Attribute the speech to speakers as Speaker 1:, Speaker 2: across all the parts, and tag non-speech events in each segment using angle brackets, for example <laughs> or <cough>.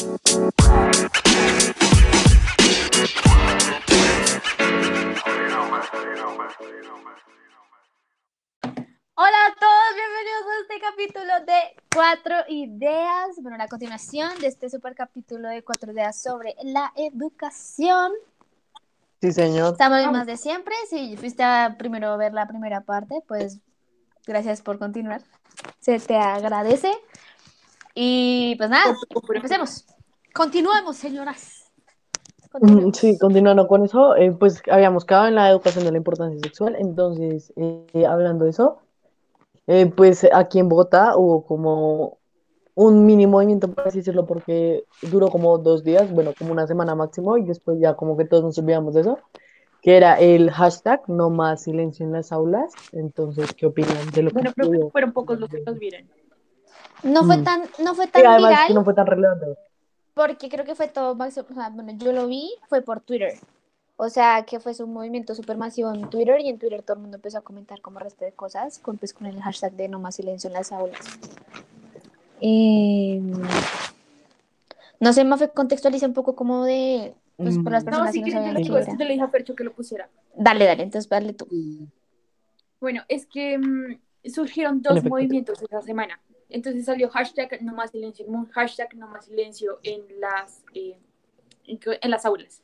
Speaker 1: Hola a todos, bienvenidos a este capítulo de Cuatro Ideas. Bueno, la continuación de este super capítulo de Cuatro Ideas sobre la educación.
Speaker 2: Sí, señor.
Speaker 1: Estamos más de siempre. Si fuiste a primero ver la primera parte, pues gracias por continuar. Se te agradece. Y pues nada, empecemos. Continuemos, señoras. Continuemos.
Speaker 2: Sí, continuando con eso, eh, pues habíamos quedado en la educación de la importancia sexual, entonces, eh, hablando de eso, eh, pues aquí en Bogotá hubo como un mini movimiento, por así decirlo, porque duró como dos días, bueno, como una semana máximo, y después ya como que todos nos olvidamos de eso, que era el hashtag no más silencio en las aulas, entonces, ¿qué opinan de lo que
Speaker 3: Bueno, creo que fueron pocos los que los vieron.
Speaker 1: No fue
Speaker 2: Mm.
Speaker 1: tan, no fue
Speaker 2: Sí,
Speaker 1: tan
Speaker 2: además
Speaker 1: viral.
Speaker 2: que no fue tan relevante.
Speaker 1: Porque creo que fue todo, o sea, bueno, yo lo vi, fue por Twitter. O sea, que fue un movimiento súper masivo en Twitter y en Twitter todo el mundo empezó a comentar como resto de cosas, con, pues, con el hashtag de no más silencio en las aulas. Y, no sé, Mafe, contextualiza un poco como de, pues, por las
Speaker 2: Mm.
Speaker 1: personas
Speaker 3: No, si
Speaker 1: que no
Speaker 3: quieren, yo le,
Speaker 1: qué
Speaker 3: digo,
Speaker 1: era.
Speaker 3: yo le dije a Fercho que lo pusiera.
Speaker 1: Dale, dale, entonces dale tú.
Speaker 3: Bueno, es que mm, surgieron dos movimientos esa semana. Entonces salió hashtag no más silencio, un hashtag no más silencio en las, eh, en, en las aulas.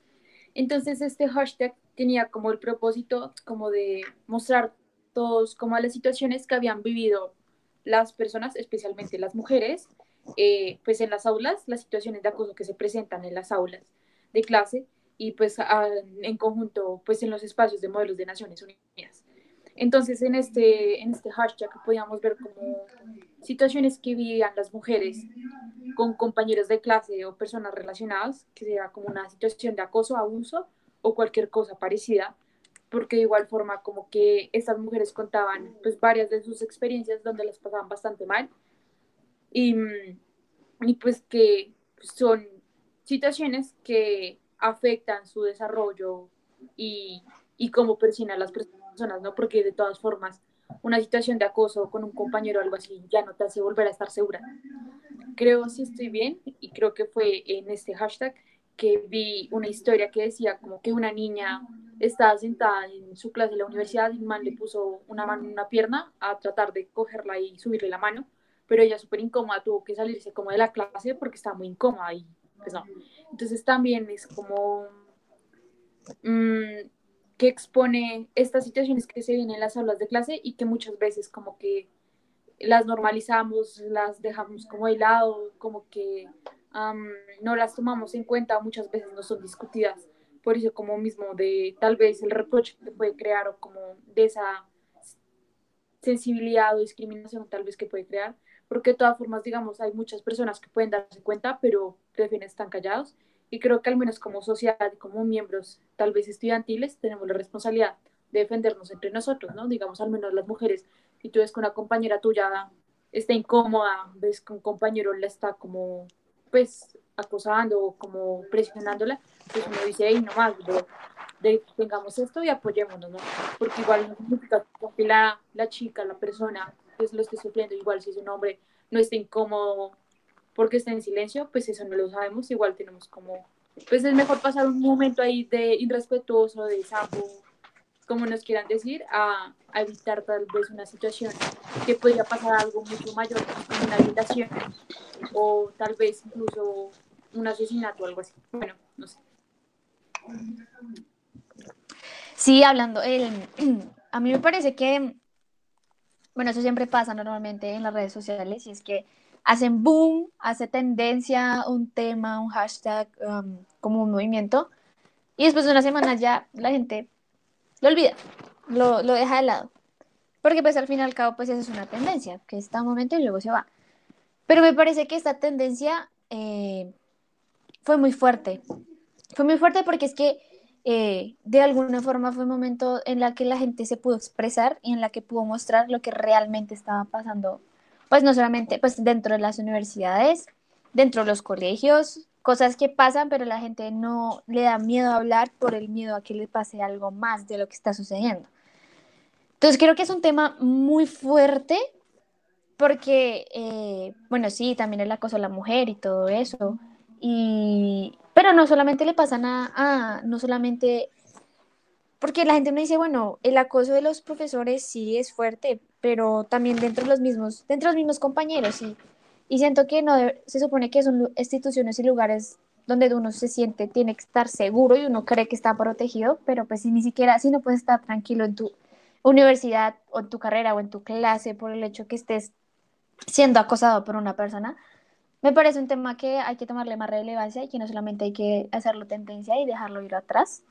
Speaker 3: Entonces este hashtag tenía como el propósito como de mostrar todos como las situaciones que habían vivido las personas, especialmente las mujeres, eh, pues en las aulas, las situaciones de acoso que se presentan en las aulas de clase y pues a- en conjunto pues en los espacios de modelos de Naciones Unidas. Entonces en este, en este hashtag podíamos ver como situaciones que vivían las mujeres con compañeros de clase o personas relacionadas, que sea como una situación de acoso, abuso o cualquier cosa parecida, porque de igual forma como que estas mujeres contaban pues varias de sus experiencias donde las pasaban bastante mal y, mm, y pues que son situaciones que afectan su desarrollo y, y cómo perciben a las personas, ¿no? Porque de todas formas, una situación de acoso con un compañero o algo así ya no te hace volver a estar segura. Creo si estoy bien y creo que fue en este hashtag que vi una historia que decía como que una niña estaba sentada en su clase de la universidad y un man le puso una mano en una pierna a tratar de cogerla y subirle la mano, pero ella súper incómoda tuvo que salirse como de la clase porque estaba muy incómoda y pues no. Entonces también es como mm, que expone estas situaciones que se vienen en las aulas de clase y que muchas veces como que las normalizamos, las dejamos como de lado, como que no las tomamos en cuenta, muchas veces no son discutidas. Por eso como mismo de tal vez el reproche que puede crear o como de esa sensibilidad o discriminación tal vez que puede crear, porque de todas formas, digamos, hay muchas personas que pueden darse cuenta, pero prefieren estar callados. Y creo que al menos como sociedad y como miembros, tal vez estudiantiles, tenemos la responsabilidad de defendernos entre nosotros, ¿no? Digamos, al menos las mujeres, si tú ves que una compañera tuya está incómoda, ves que un compañero la está como, pues, acosando o como presionándola, pues uno dice, hey, no más, bro, de, tengamos esto y apoyémonos, ¿no? Porque igual no significa que la, la chica, la persona que es lo esté sufriendo, igual si es un hombre no está incómodo porque está en silencio, pues eso no lo sabemos, igual tenemos como, pues es mejor pasar un momento ahí de irrespetuoso, de sapo, como nos quieran decir, a, evitar tal vez una situación que podría pasar algo mucho mayor, como una violación o tal vez incluso un asesinato o algo así. Bueno, no sé.
Speaker 1: Sí, hablando, el, <clears throat> a mí me parece que, bueno, eso siempre pasa normalmente en las redes sociales y es que hacen boom, hace tendencia un tema, un hashtag, um, como un movimiento y después de una semana ya la gente lo olvida, lo, lo deja de lado. Porque pues al fin y al cabo pues eso es una tendencia, que está un momento y luego se va. Pero me parece que esta tendencia eh, fue muy fuerte. Fue muy fuerte porque es que eh, de alguna forma fue un momento en la que la gente se pudo expresar y en la que pudo mostrar lo que realmente estaba pasando, pues no solamente pues dentro de las universidades, dentro de los colegios, cosas que pasan, pero la gente no le da miedo a hablar por el miedo a que le pase algo más de lo que está sucediendo. Entonces creo que es un tema muy fuerte porque, eh, bueno, sí, también el acoso a la mujer y todo eso, Y, pero no solamente le pasan a, a, no solamente, porque la gente me dice, bueno, el acoso de los profesores sí es fuerte, pero también dentro de los mismos, dentro de los mismos compañeros, y, y siento que no se supone que son instituciones y lugares donde uno se siente, tiene que estar seguro y uno cree que está protegido, pero pues si ni siquiera así no puedes estar tranquilo en tu universidad o en tu carrera o en tu clase por el hecho que estés siendo acosado por una persona, me parece un tema que hay que tomarle más relevancia y que no solamente hay que hacerlo tendencia y dejarlo ir atrás,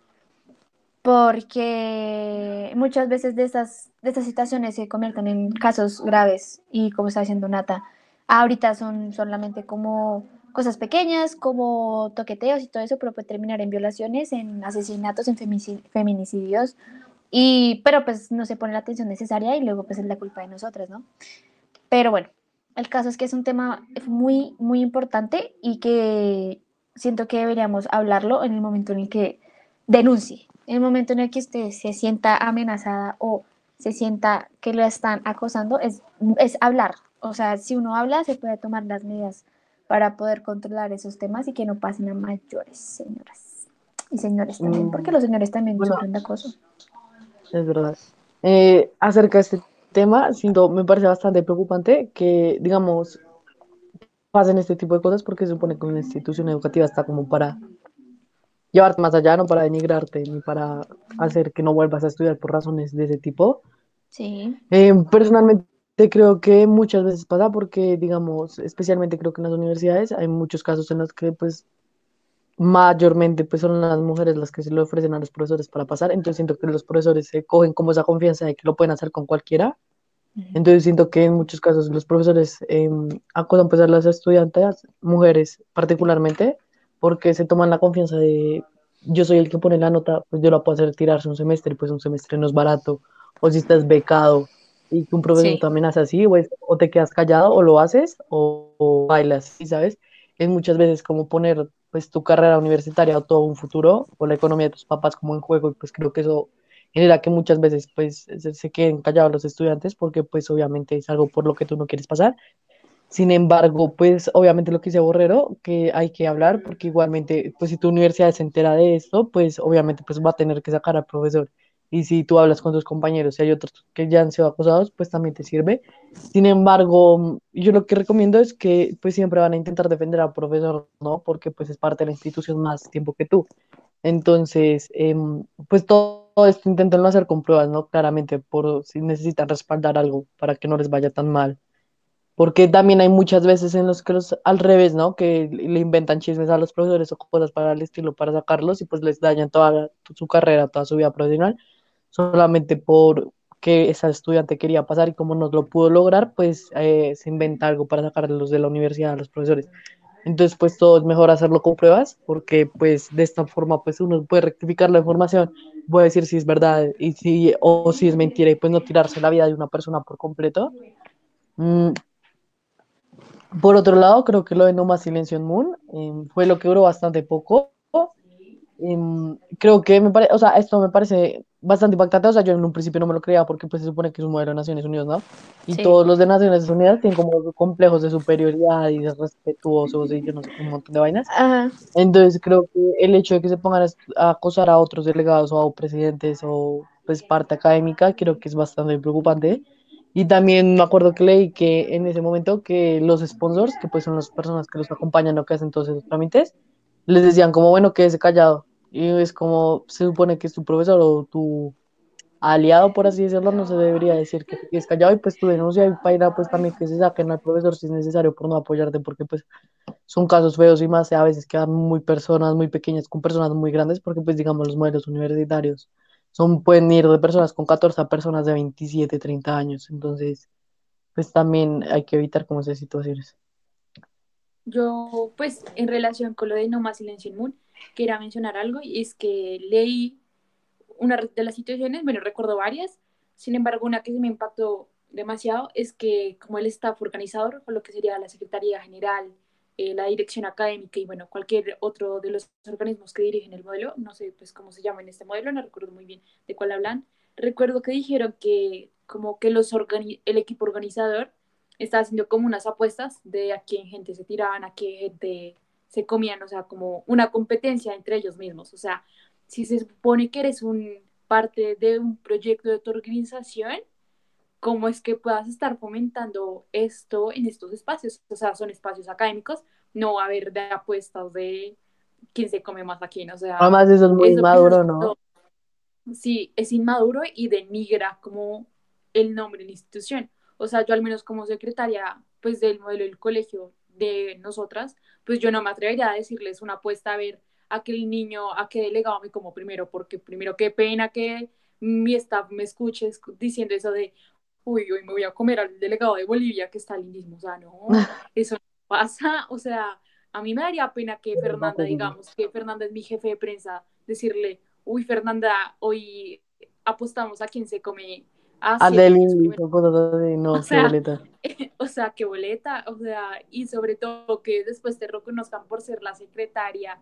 Speaker 1: porque muchas veces de estas, de estas situaciones se convierten en casos graves y como está diciendo Nata, ahorita son solamente como cosas pequeñas como toqueteos y todo eso, pero puede terminar en violaciones, en asesinatos, en feminicidios, y, pero pues no se pone la atención necesaria y luego pues es la culpa de nosotras, ¿no? Pero bueno, el caso es que es un tema muy, muy importante y que siento que deberíamos hablarlo en el momento en el que denuncie, en el momento en el que usted se sienta amenazada o se sienta que lo están acosando, es, es hablar. O sea, si uno habla, se puede tomar las medidas para poder controlar esos temas y que no pasen a mayores, señoras. Y señores también, porque los señores también bueno, sufren de acoso.
Speaker 2: Es verdad. Eh, acerca de este tema, siento, me parece bastante preocupante que, digamos, pasen este tipo de cosas porque se supone que una institución educativa está como para llevarte más allá, no para denigrarte ni para hacer que no vuelvas a estudiar por razones de ese tipo.
Speaker 1: Sí.
Speaker 2: Eh, personalmente creo que muchas veces pasa porque, digamos, especialmente creo que en las universidades hay muchos casos en los que, pues, mayormente pues son las mujeres las que se le ofrecen a los profesores para pasar, entonces siento que los profesores se cogen como esa confianza de que lo pueden hacer con cualquiera, entonces siento que en muchos casos los profesores eh, acosan pues a las estudiantes, mujeres particularmente, porque se toman la confianza de yo soy el que pone la nota, pues yo la puedo hacer tirarse un semestre, pues un semestre no es barato, o si estás becado y que un profesor sí. también hace así, o, es, o, te quedas callado o lo haces o, o bailas, ¿sabes? Es muchas veces como poner pues tu carrera universitaria o todo un futuro o la economía de tus papás como en juego y pues creo que eso genera que muchas veces pues se queden callados los estudiantes porque pues obviamente es algo por lo que tú no quieres pasar. Sin embargo, pues obviamente lo que dice Borrero, que hay que hablar porque igualmente pues si tu universidad se entera de esto, pues obviamente pues va a tener que sacar al profesor. Y si tú hablas con tus compañeros y hay otros que ya han sido acusados, pues también te sirve. Sin embargo, yo lo que recomiendo es que pues siempre van a intentar defender al profesor, ¿no? Porque pues es parte de la institución más tiempo que tú. Entonces, eh, pues todo esto intentenlo hacer con pruebas, ¿no? Claramente, por si necesitan respaldar algo para que no les vaya tan mal. Porque también hay muchas veces en los que los, al revés, ¿no? Que le inventan chismes a los profesores o cosas para el estilo para sacarlos y pues les dañan toda su carrera, toda su vida profesional solamente por que esa estudiante quería pasar y como no lo pudo lograr, pues eh, se inventa algo para sacarlos de la universidad a los profesores. Entonces, pues todo es mejor hacerlo con pruebas, porque pues de esta forma pues uno puede rectificar la información, puede decir si es verdad y si, o si es mentira y pues no tirarse la vida de una persona por completo. Mm. Por otro lado, creo que lo de No Más Silencio en Moon eh, fue lo que duró bastante poco. Eh, creo que me parece, o sea, esto me parece bastante impactante, o sea, yo en un principio no me lo creía porque pues se supone que es un modelo de Naciones Unidas, ¿no? Y sí. todos los de Naciones Unidas tienen como complejos de superioridad y de respetuosos y yo no sé, un montón de vainas.
Speaker 1: Ajá.
Speaker 2: Entonces creo que el hecho de que se pongan a acosar a otros delegados o a presidentes o pues parte académica, creo que es bastante preocupante. Y también me acuerdo que leí que en ese momento que los sponsors, que pues son las personas que los acompañan o que hacen todos esos trámites, les decían como, bueno, quédese callado, y es como se supone que es tu profesor o tu aliado, por así decirlo, no se debería decir que es callado y pues tu denuncia y para pues también que se saquen al profesor si es necesario por no apoyarte porque pues son casos feos y más a veces quedan muy personas muy pequeñas con personas muy grandes porque pues digamos los modelos universitarios son pueden ir de personas con 14 a personas de 27, 30 años, entonces pues también hay que evitar como esas situaciones.
Speaker 3: Yo pues en relación con lo de No Más Silencio en Moon, quería mencionar algo y es que leí una de las situaciones, bueno, recuerdo varias, sin embargo, una que me impactó demasiado es que como el staff organizador, o lo que sería la Secretaría General, eh, la dirección académica y bueno, cualquier otro de los organismos que dirigen el modelo, no sé pues cómo se llama en este modelo, no recuerdo muy bien de cuál hablan, recuerdo que dijeron que como que los el equipo organizador estaba haciendo como unas apuestas de a quién gente se tiraban, a qué gente se comían, o sea, como una competencia entre ellos mismos. O sea, si se supone que eres un parte de un proyecto de tu organización, ¿cómo es que puedas estar fomentando esto en estos espacios? O sea, son espacios académicos, no va a haber de apuestas de quién se come más aquí, o sea...
Speaker 2: Además, eso es muy inmaduro, ¿no?
Speaker 3: Sí, es inmaduro y denigra como el nombre de la institución. O sea, yo al menos como secretaria, pues del modelo del colegio de nosotras, pues yo no me atrevería a decirles una apuesta a ver a qué niño, a qué delegado me como primero, porque primero qué pena que mi staff me escuche diciendo eso de, uy, hoy me voy a comer al delegado de Bolivia que está lindísimo. O sea, no, <laughs> eso no pasa. O sea, a mí me daría pena que Fernanda, digamos, que Fernanda es mi jefe de prensa, decirle, uy, Fernanda, hoy apostamos a quién se come.
Speaker 2: A del no,
Speaker 3: o sea, boleta. <laughs> o sea, qué boleta, o sea, y sobre todo que después te reconozcan por ser la secretaria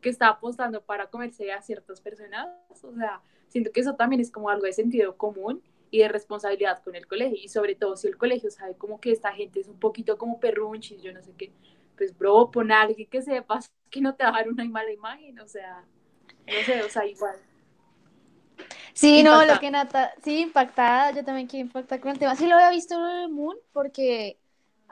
Speaker 3: que está apostando para comerse a ciertas personas, o sea, siento que eso también es como algo de sentido común y de responsabilidad con el colegio, y sobre todo si el colegio sabe como que esta gente es un poquito como perrunchis, yo no sé qué, pues bro, pon a alguien que sepa <laughs> que no te va a dar una mala imagen, o sea, no sé, o sea, igual.
Speaker 1: Sí, no, lo que Nata, sí, impactada, yo también quiero impactar con el tema. Sí lo había visto en el Moon porque...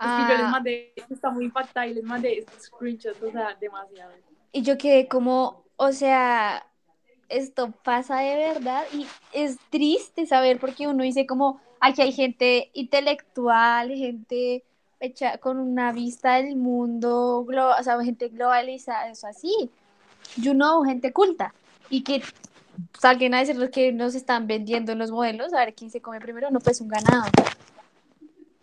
Speaker 3: Es que yo les ah, mandé, está muy impactada y les mandé screenshots, o sea, demasiado.
Speaker 1: Y yo quedé como, o sea, esto pasa de verdad y es triste saber porque uno dice como, aquí hay gente intelectual, gente con una vista del mundo, o sea, gente globalizada, eso así, you know, gente culta y que salgan a decir lo que nos están vendiendo en los modelos, a ver quién se come primero, no pues un ganado.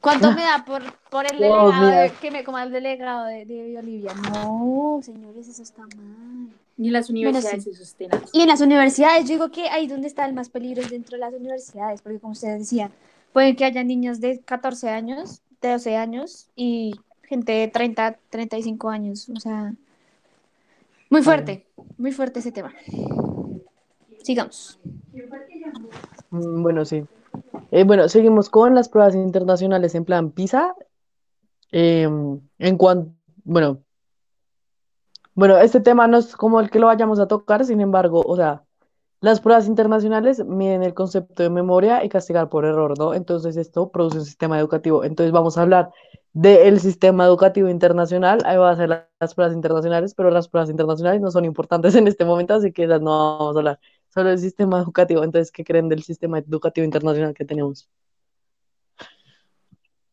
Speaker 1: ¿Cuánto me da por, por el delegado que me coma el delegado de, de Bolivia? No, señores, eso está mal.
Speaker 3: Ni en las universidades se sostienen.
Speaker 1: Y en las universidades, yo digo que ahí donde está el más peligro es dentro de las universidades, porque como ustedes decían, pueden que haya niños de 14 años, de 12 años y gente de 30, 35 años. O sea, muy fuerte, muy fuerte ese tema. Sigamos.
Speaker 2: Mm, bueno, sí. Eh, bueno, seguimos con las pruebas internacionales en plan PISA. Em, en cuanto, bueno, bueno, este tema no es como el que lo vayamos a tocar, sin embargo, o sea, las pruebas internacionales miden el concepto de memoria y castigar por error, ¿no? Entonces esto produce un sistema educativo. Entonces vamos a hablar del sistema educativo internacional, ahí va a ser las pruebas internacionales, pero las pruebas internacionales no son importantes <laughs> en este momento, así que no vamos a hablar solo el sistema educativo. Entonces, ¿qué creen del sistema educativo internacional que tenemos?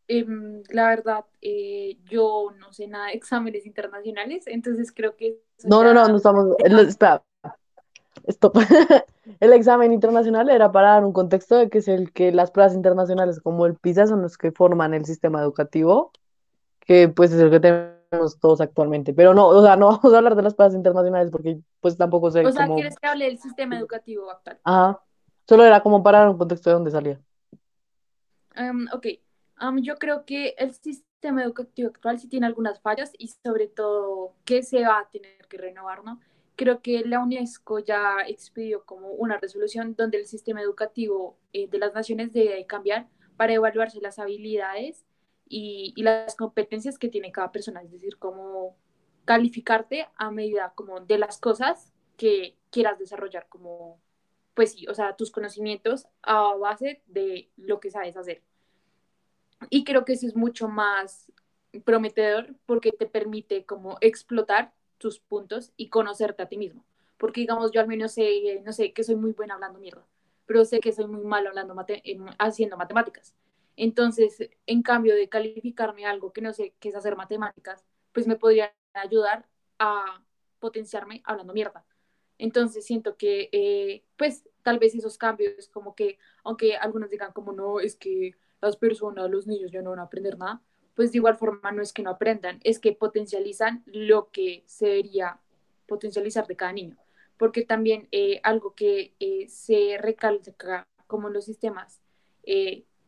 Speaker 3: Em, la verdad, eh, yo no sé nada de exámenes internacionales, entonces creo que...
Speaker 2: No, no, no, no estamos... espera, stop. <laughs> el examen internacional era para dar un contexto de que es el que las pruebas internacionales como el PISA son los que forman el sistema educativo, que pues es el que tenemos todos actualmente. Pero no, o sea, no <laughs> vamos a hablar de las pruebas internacionales porque pues tampoco sé
Speaker 3: O sea, ¿quieres que hable del sistema educativo actual?
Speaker 2: Ajá, solo era como para un contexto de dónde salía.
Speaker 3: Um, ok, yo creo que el sistema educativo actual sí tiene algunas fallas y sobre todo que se va a tener que renovar, ¿no? Creo que la UNESCO ya expidió como una resolución donde el sistema educativo eh, de las naciones debe cambiar para evaluarse las habilidades y, las competencias que tiene cada persona, es decir, como calificarte a medida como de las cosas que quieras desarrollar, como, pues sí, o sea, tus conocimientos a base de lo que sabes hacer. Y creo que eso es mucho más prometedor porque te permite como explotar tus puntos y conocerte a ti mismo. Porque digamos, yo al menos sé, no sé, que soy muy buena hablando mierda, pero sé que soy muy malo hablando haciendo matemáticas. Entonces, en cambio de calificarme algo que no sé qué es hacer matemáticas, pues me podría ayudar a potenciarme hablando mierda. Entonces siento que, eh, pues, tal vez esos cambios, como que, aunque algunos digan como no, es que las personas, los niños ya no van a aprender nada, pues de igual forma no es que no aprendan, es que potencializan lo que se debería potencializar de cada niño. Porque también eh, algo que eh, se recalca como en los sistemas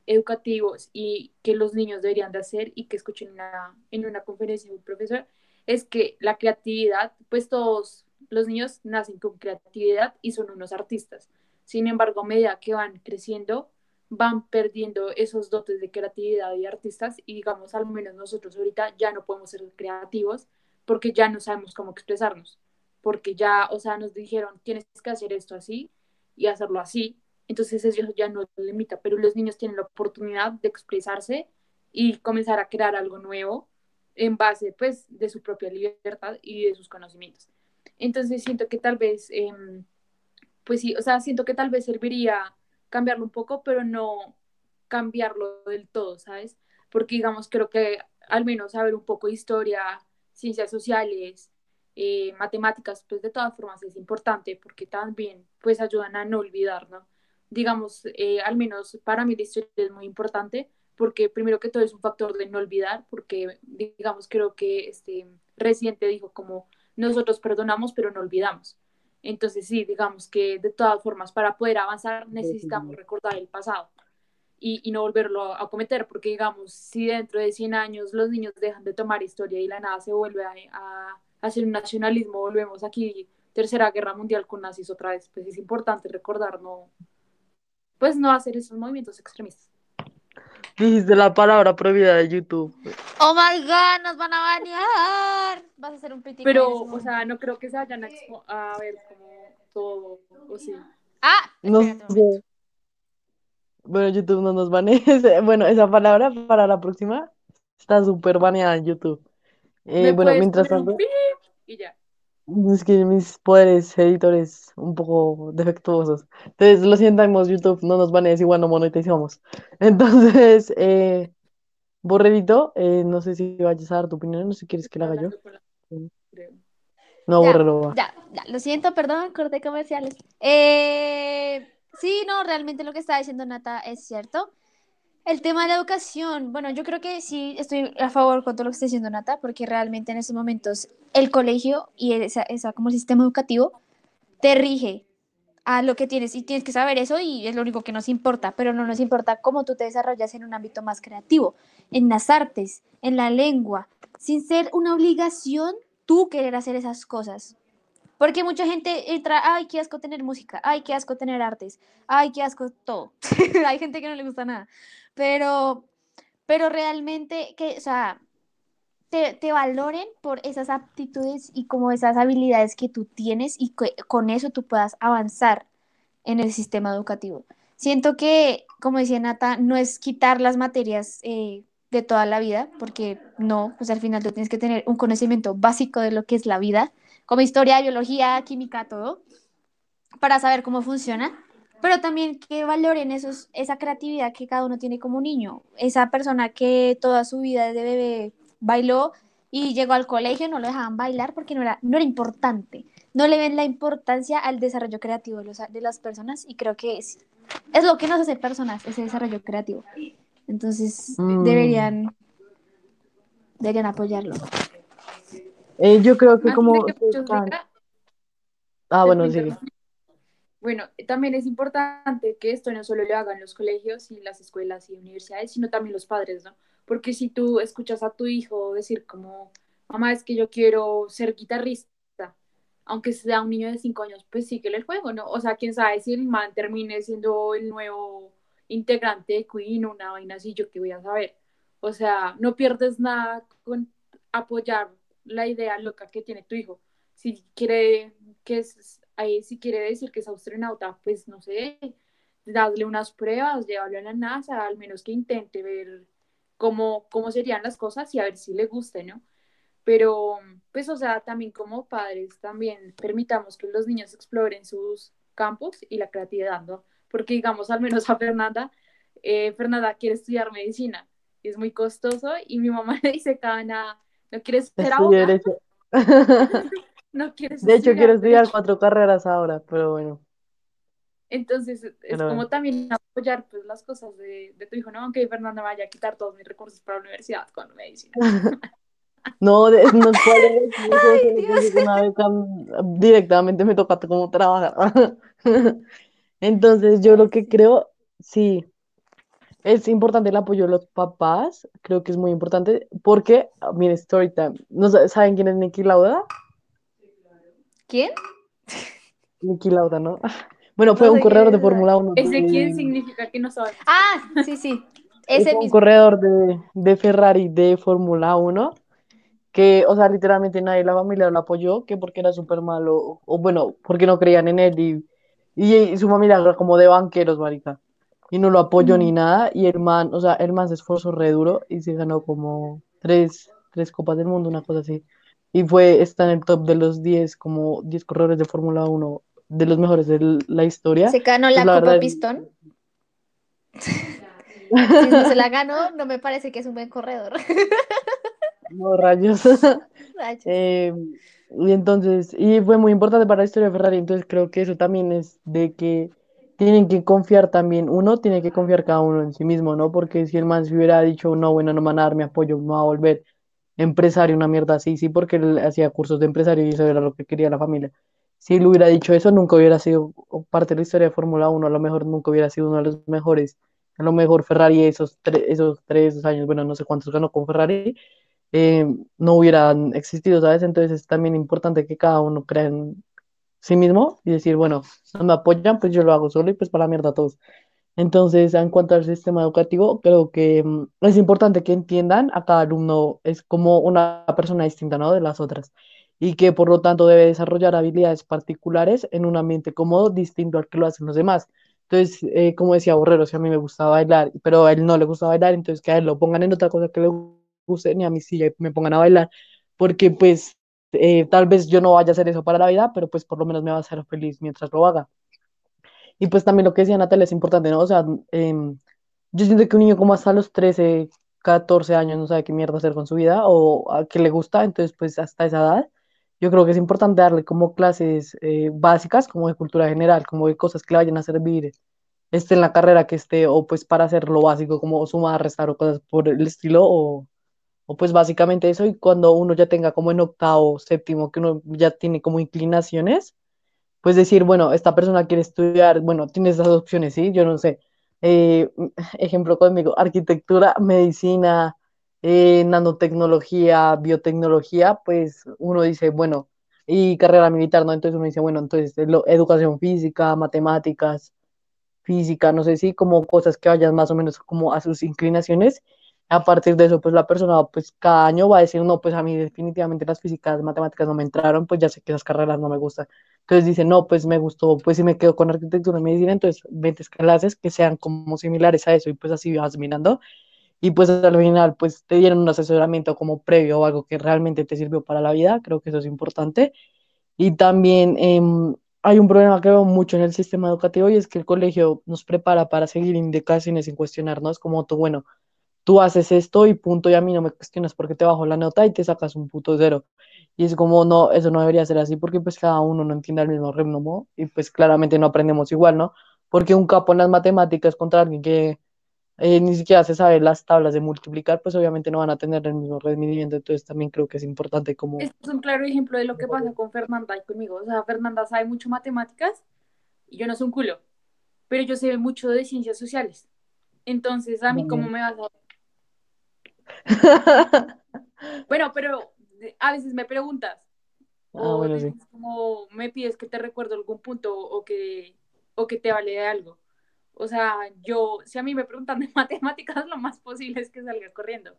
Speaker 3: educativos y que los niños deberían de hacer y que escuché en una, en una conferencia de un profesor, es que la creatividad, pues todos los niños nacen con creatividad y son unos artistas. Sin embargo, a medida que van creciendo, van perdiendo esos dotes de creatividad y artistas y digamos, al menos nosotros ahorita ya no podemos ser creativos porque ya no sabemos cómo expresarnos, porque ya, o sea, nos dijeron, tienes que hacer esto así y hacerlo así, entonces eso ya no limita, pero los niños tienen la oportunidad de expresarse y comenzar a crear algo nuevo en base, pues, de su propia libertad y de sus conocimientos. Entonces siento que tal vez, em, pues sí, o sea, siento que tal vez serviría cambiarlo un poco, pero no cambiarlo del todo, ¿sabes? Porque, digamos, creo que al menos saber un poco de historia, ciencias sociales, eh, matemáticas, pues de todas formas es importante porque también pues ayudan a no olvidar, ¿no? Digamos, eh, al menos para mí la historia es muy importante porque primero que todo es un factor de no olvidar, porque digamos, creo que este reciente dijo como nosotros perdonamos pero no olvidamos. Entonces sí, digamos que de todas formas para poder avanzar necesitamos recordar el pasado y, no volverlo a, cometer, porque digamos, si dentro de 100 años los niños dejan de tomar historia y la nada se vuelve a, hacer un nacionalismo, volvemos aquí, tercera guerra mundial con nazis otra vez, pues es importante recordar, no, pues no hacer esos movimientos extremistas.
Speaker 2: Dijiste la palabra prohibida de YouTube.
Speaker 1: Oh my god, nos van a banear. Vas a hacer un pitico.
Speaker 3: Pero, o sea, no creo que se vayan a, a ver como todo, o sí.
Speaker 1: Ah,
Speaker 2: no sé. Bueno, YouTube no nos banea. <laughs> Bueno, esa palabra para la próxima está súper baneada en YouTube. Eh, bueno, mientras tanto.
Speaker 3: Y ya.
Speaker 2: Es que mis poderes editores un poco defectuosos. Entonces, lo sientamos, YouTube, no nos banees, igual no monetizamos. <laughs> Entonces, eh, Borrerito, eh, no sé si vayas a dar tu opinión, no sé si quieres que la haga yo. No, borrero.
Speaker 1: Ya, ya, lo siento, perdón, corté comerciales. Eh, Sí, no, realmente lo que está diciendo Nata es cierto. El tema de la educación, bueno, yo creo que sí estoy a favor con todo lo que está diciendo Nata, porque realmente en estos momentos el colegio y esa, esa como sistema educativo te rige a lo que tienes y tienes que saber eso y es lo único que nos importa, pero no nos importa cómo tú te desarrollas en un ámbito más creativo, en las artes, en la lengua, sin ser una obligación tú querer hacer esas cosas. Porque mucha gente entra, ay, qué asco tener música, ay, qué asco tener artes, ay, qué asco todo. <laughs> Hay gente que no le gusta nada. Pero, pero realmente, que, o sea, te, te, valoren por esas aptitudes y como esas habilidades que tú tienes y que con eso tú puedas avanzar en el sistema educativo. Siento que, como decía Nata, no es quitar las materias eh, de toda la vida, porque no, pues al final tú tienes que tener un conocimiento básico de lo que es la vida como historia, biología, química, todo, para saber cómo funciona, pero también que valoren esos, esa creatividad que cada uno tiene como niño, esa persona que toda su vida desde bebé bailó y llegó al colegio, no lo dejaban bailar porque no era, no era importante, no le ven la importancia al desarrollo creativo de, las personas y creo que es, es lo que nos hace personas, ese desarrollo creativo. Entonces mm. deberían, deberían apoyarlo.
Speaker 2: Eh, yo creo que como... Ah, bueno, sí.
Speaker 3: Bueno, también es importante que esto no solo lo hagan los colegios y las escuelas y universidades, sino también los padres, ¿no? Porque si tú escuchas a tu hijo decir como, mamá, es que yo quiero ser guitarrista, aunque sea un niño de cinco años, pues síguele el juego, ¿no? O sea, quién sabe si el man termine siendo el nuevo integrante de Queen o una vaina así, yo qué voy a saber. O sea, no pierdes nada con apoyar la idea loca que tiene tu hijo. Si quiere que es, si quiere decir que es astronauta, pues no sé, darle unas pruebas, llevarlo a la NASA, al menos que intente ver cómo, cómo serían las cosas y a ver si le guste, ¿no? Pero, pues, o sea, también como padres, también permitamos que los niños exploren sus campos y la creatividad, ¿no? Porque, digamos, al menos a Fernanda, eh, Fernanda quiere estudiar medicina, es muy costoso y mi mamá <laughs> le dice cada nada, ¿No quieres ser abogado? <laughs> no quieres
Speaker 2: De hecho, quiero estudiar cuatro carreras ahora, pero bueno.
Speaker 3: Entonces, es como también apoyar pues, las cosas de, de tu hijo, ¿no? Aunque Fernanda vaya a quitar todos mis recursos para la universidad con medicina. <laughs>
Speaker 2: no, de, no puede una beca directamente me toca como trabajar. <laughs> Entonces, yo lo que creo, sí, es importante el apoyo de los papás, creo que es muy importante, porque, mire, story time, ¿no saben quién es Nicky Lauda?
Speaker 1: ¿Quién? <laughs>
Speaker 2: Nicky Lauda, ¿no? <laughs> Bueno, fue un corredor de Fórmula 1.
Speaker 3: ¿Ese quién significa que no sabes?
Speaker 1: Ah, sí, sí. <laughs> Ese
Speaker 2: es un corredor de, de Ferrari de Fórmula 1 que, o sea, literalmente nadie de la familia lo apoyó, que porque era súper malo, o bueno, porque no creían en él y, y, su familia era como de banqueros, marica, y no lo apoyó ni
Speaker 1: Mm.
Speaker 2: nada, y el man, o sea, el man se esforzó re duro y se ganó como tres, tres copas del mundo, una cosa así, y fue, está en el top de los 10, como 10 corredores de Fórmula uno de los mejores de la historia,
Speaker 1: Se ganó
Speaker 2: pues
Speaker 1: la
Speaker 2: la
Speaker 1: Copa
Speaker 2: verdad,
Speaker 1: Pistón. <laughs> Si no se la ganó, no me parece que es un buen corredor. <laughs>
Speaker 2: no rayos.
Speaker 1: Rayos.
Speaker 2: Eh, y entonces, y fue muy importante para la historia de Ferrari, entonces creo que eso también es de que tienen que confiar también, uno tiene que confiar cada uno en sí mismo, ¿no? Porque si el man se hubiera dicho, no, bueno, no me van a dar mi apoyo, me va a volver empresario, una mierda así, sí, porque él hacía cursos de empresario y eso era lo que quería la familia. Si él hubiera dicho eso, nunca hubiera sido parte de la historia de Fórmula uno a lo mejor nunca hubiera sido uno de los mejores. A lo mejor Ferrari esos, esos tres años, bueno, no sé cuántos ganó con Ferrari, eh, no hubieran existido, ¿sabes? Entonces es también importante que cada uno crea en sí mismo y decir, bueno, no me apoyan, pues yo lo hago solo y pues para la mierda todos. Entonces, en cuanto al sistema educativo, creo que mm, es importante que entiendan a cada alumno es como una persona distinta, ¿no? de las otras y que por lo tanto debe desarrollar habilidades particulares en un ambiente cómodo, distinto al que lo hacen los demás. Entonces, eh, como decía Borrero, si a mí me gusta bailar, pero a él no le gusta bailar, entonces que a él lo pongan en otra cosa que le guste, ni a mí sí me pongan a bailar, porque pues eh, tal vez yo no vaya a hacer eso para la vida, pero pues por lo menos me va a hacer feliz mientras lo haga. Y pues también lo que decía Natalia es importante, ¿no? O sea, em, yo siento que un niño como hasta los 13 14 años no sabe qué mierda hacer con su vida o a qué le gusta, entonces pues hasta esa edad, yo creo que es importante darle como clases eh, básicas, como de cultura general, como de cosas que le vayan a servir, esté en la carrera que esté, o pues para hacer lo básico, como sumar, restar o cosas por el estilo, o, o pues básicamente eso, y cuando uno ya tenga como en octavo, séptimo, que uno ya tiene como inclinaciones pues decir, bueno, esta persona quiere estudiar, bueno, tiene esas opciones, ¿sí? Yo no sé. Eh, <laughs> ejemplo conmigo, arquitectura, medicina, eh, nanotecnología, biotecnología, pues uno dice, bueno, y carrera militar, ¿no? Entonces uno dice, bueno, entonces lo- educación física, matemáticas, física, no sé si como cosas que vayan más o menos como a sus inclinaciones. A partir de eso, pues la persona, pues cada año va a decir, no, pues a mí definitivamente las físicas, matemáticas no me entraron, pues ya sé que esas carreras no me gustan. Entonces dice, no, pues me gustó, pues si me quedo con arquitectura y medicina, entonces 20 clases que sean como similares a eso y pues así vas mirando. Y pues al final, pues te dieron un asesoramiento como previo o algo que realmente te sirvió para la vida, creo que eso es importante. Y también em, hay un problema que veo mucho en el sistema educativo y es que el colegio nos prepara para seguir indicaciones sin cuestionarnos, como tú, bueno, tú haces esto y punto, y a mí no me cuestionas porque te bajo la nota y te sacas un puto cero. Y es como, no, eso no debería ser así porque pues cada uno no entiende el mismo ritmo y pues claramente no aprendemos igual, ¿no? Porque un capo en las matemáticas contra alguien que eh, ni siquiera se sabe las tablas de multiplicar, pues obviamente no van a tener el mismo rendimiento, entonces también creo que es importante como...
Speaker 3: Este es un claro ejemplo de lo que pasa con Fernanda y conmigo. O sea, Fernanda sabe mucho matemáticas y yo no soy un culo, pero yo sé mucho de ciencias sociales. Entonces, a mí, ¿cómo me vas a <laughs> Bueno, pero a veces me preguntas.
Speaker 2: Ah,
Speaker 3: O
Speaker 2: bueno,
Speaker 3: dices
Speaker 2: sí.
Speaker 3: como me pides que te recuerdo algún punto o que, o que te vale de algo. O sea, yo, si a mí me preguntan de <laughs> matemáticas, lo más posible es que salga corriendo.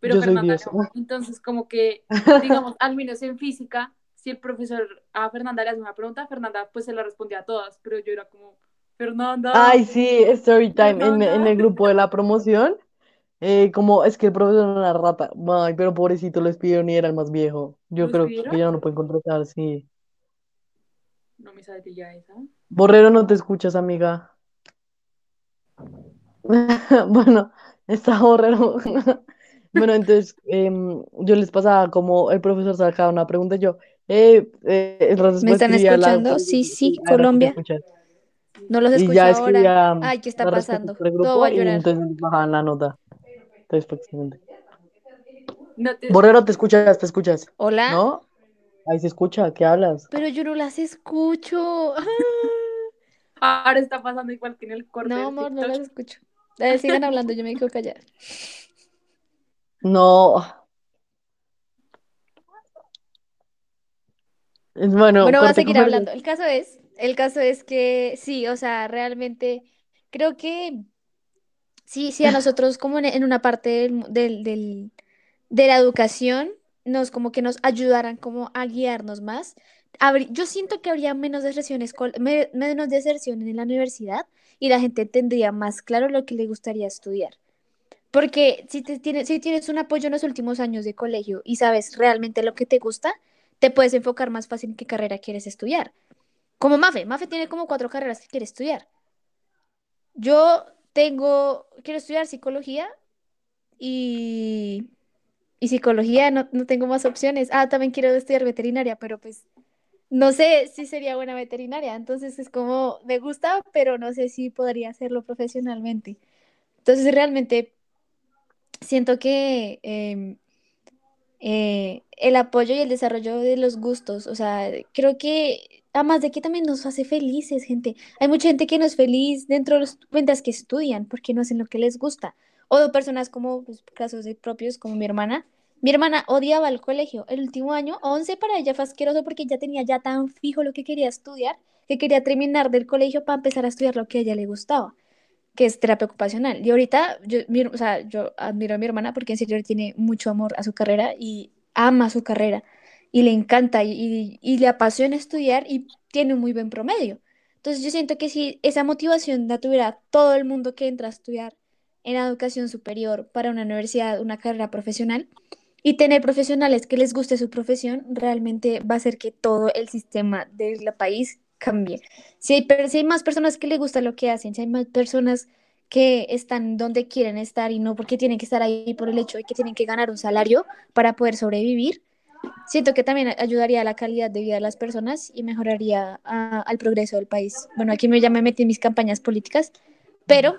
Speaker 3: Pero
Speaker 2: Yo
Speaker 3: Fernanda no. <laughs> Entonces, como que, digamos, al menos en física, si el profesor a Fernanda le hace una pregunta, Fernanda pues se la respondía a todas, pero yo era como, Fernanda.
Speaker 2: Ay, sí, story time en, en el grupo de la promoción. Eh, como es que el profesor era una rata. Ay, pero pobrecito, lo despidieron y era el más viejo. Yo
Speaker 3: ¿Lo
Speaker 2: creo
Speaker 3: despidieron?
Speaker 2: que ya no lo pueden contratar, sí.
Speaker 3: No me sale ya esa.
Speaker 2: Borrero, no te escuchas, amiga. <laughs> Bueno, está Borrero. <laughs> Bueno, entonces em, yo les pasaba como el profesor sacaba una pregunta y yo, eh, eh,
Speaker 1: ¿Me están
Speaker 2: escribía la-
Speaker 1: escuchando? Sí, sí,
Speaker 2: te
Speaker 1: Colombia. No los escucho ahora.
Speaker 2: escribía
Speaker 1: Ay, ¿qué está pasando?
Speaker 2: por el
Speaker 1: Todo va a
Speaker 2: y
Speaker 1: llorar.
Speaker 2: entonces bajaban la nota.
Speaker 3: No te-
Speaker 2: Borrero, te escuchas, te escuchas.
Speaker 1: ¿Hola?
Speaker 2: ¿No? Ahí se escucha, ¿qué hablas?
Speaker 1: Pero yo no las escucho.
Speaker 3: Ahora está pasando igual que en el corte
Speaker 1: No, amor, no las escucho. Eh, sigan hablando, yo me quedo callada.
Speaker 2: No. Es Bueno,
Speaker 1: Bueno, voy a seguir hablando. El caso es, el caso es que sí, o sea, realmente creo que sí, sí a nosotros como en, una parte del, del- del- de la educación nos como que nos ayudaran como a guiarnos más. Yo siento que habría menos deserción, menos deserción en la universidad y la gente tendría más claro lo que le gustaría estudiar. Porque si, te tienes, si tienes un apoyo en los últimos años de colegio y sabes realmente lo que te gusta, te puedes enfocar más fácil en qué carrera quieres estudiar. Como Mafe, Mafe tiene como cuatro carreras que quiere estudiar. Yo tengo, quiero estudiar psicología y, y psicología no, no tengo más opciones. Ah, también quiero estudiar veterinaria, pero pues no sé si sería buena veterinaria. Entonces es como, me gusta, pero no sé si podría hacerlo profesionalmente. Entonces realmente siento que em, eh, el apoyo y el desarrollo de los gustos, o sea, creo que además de que también nos hace felices, gente. Hay mucha gente que no es feliz dentro de los mientras que estudian porque no hacen lo que les gusta. O personas como pues, casos propios como mi hermana. Mi hermana odiaba el colegio. El último año, 11 para ella fue asqueroso porque ya tenía ya tan fijo lo que quería estudiar, que quería terminar del colegio para empezar a estudiar lo que a ella le gustaba que es terapia ocupacional. Y ahorita, yo, mi- o sea, yo admiro a mi hermana porque en serio tiene mucho amor a su carrera y ama su carrera y le encanta y, y- le apasiona estudiar y tiene un muy buen promedio. Entonces yo siento que si esa motivación la tuviera todo el mundo que entra a estudiar en la educación superior para una universidad, una carrera profesional, y tener profesionales que les guste su profesión, realmente va a hacer que todo el sistema del país cambie. Si hay, si hay más personas que les gusta lo que hacen, si hay más personas que están donde quieren estar y no porque tienen que estar ahí por el hecho de que tienen que ganar un salario para poder sobrevivir, siento que también ayudaría a la calidad de vida de las personas y mejoraría ah, al progreso del país. Bueno, aquí me, ya me metí en mis campañas políticas, pero,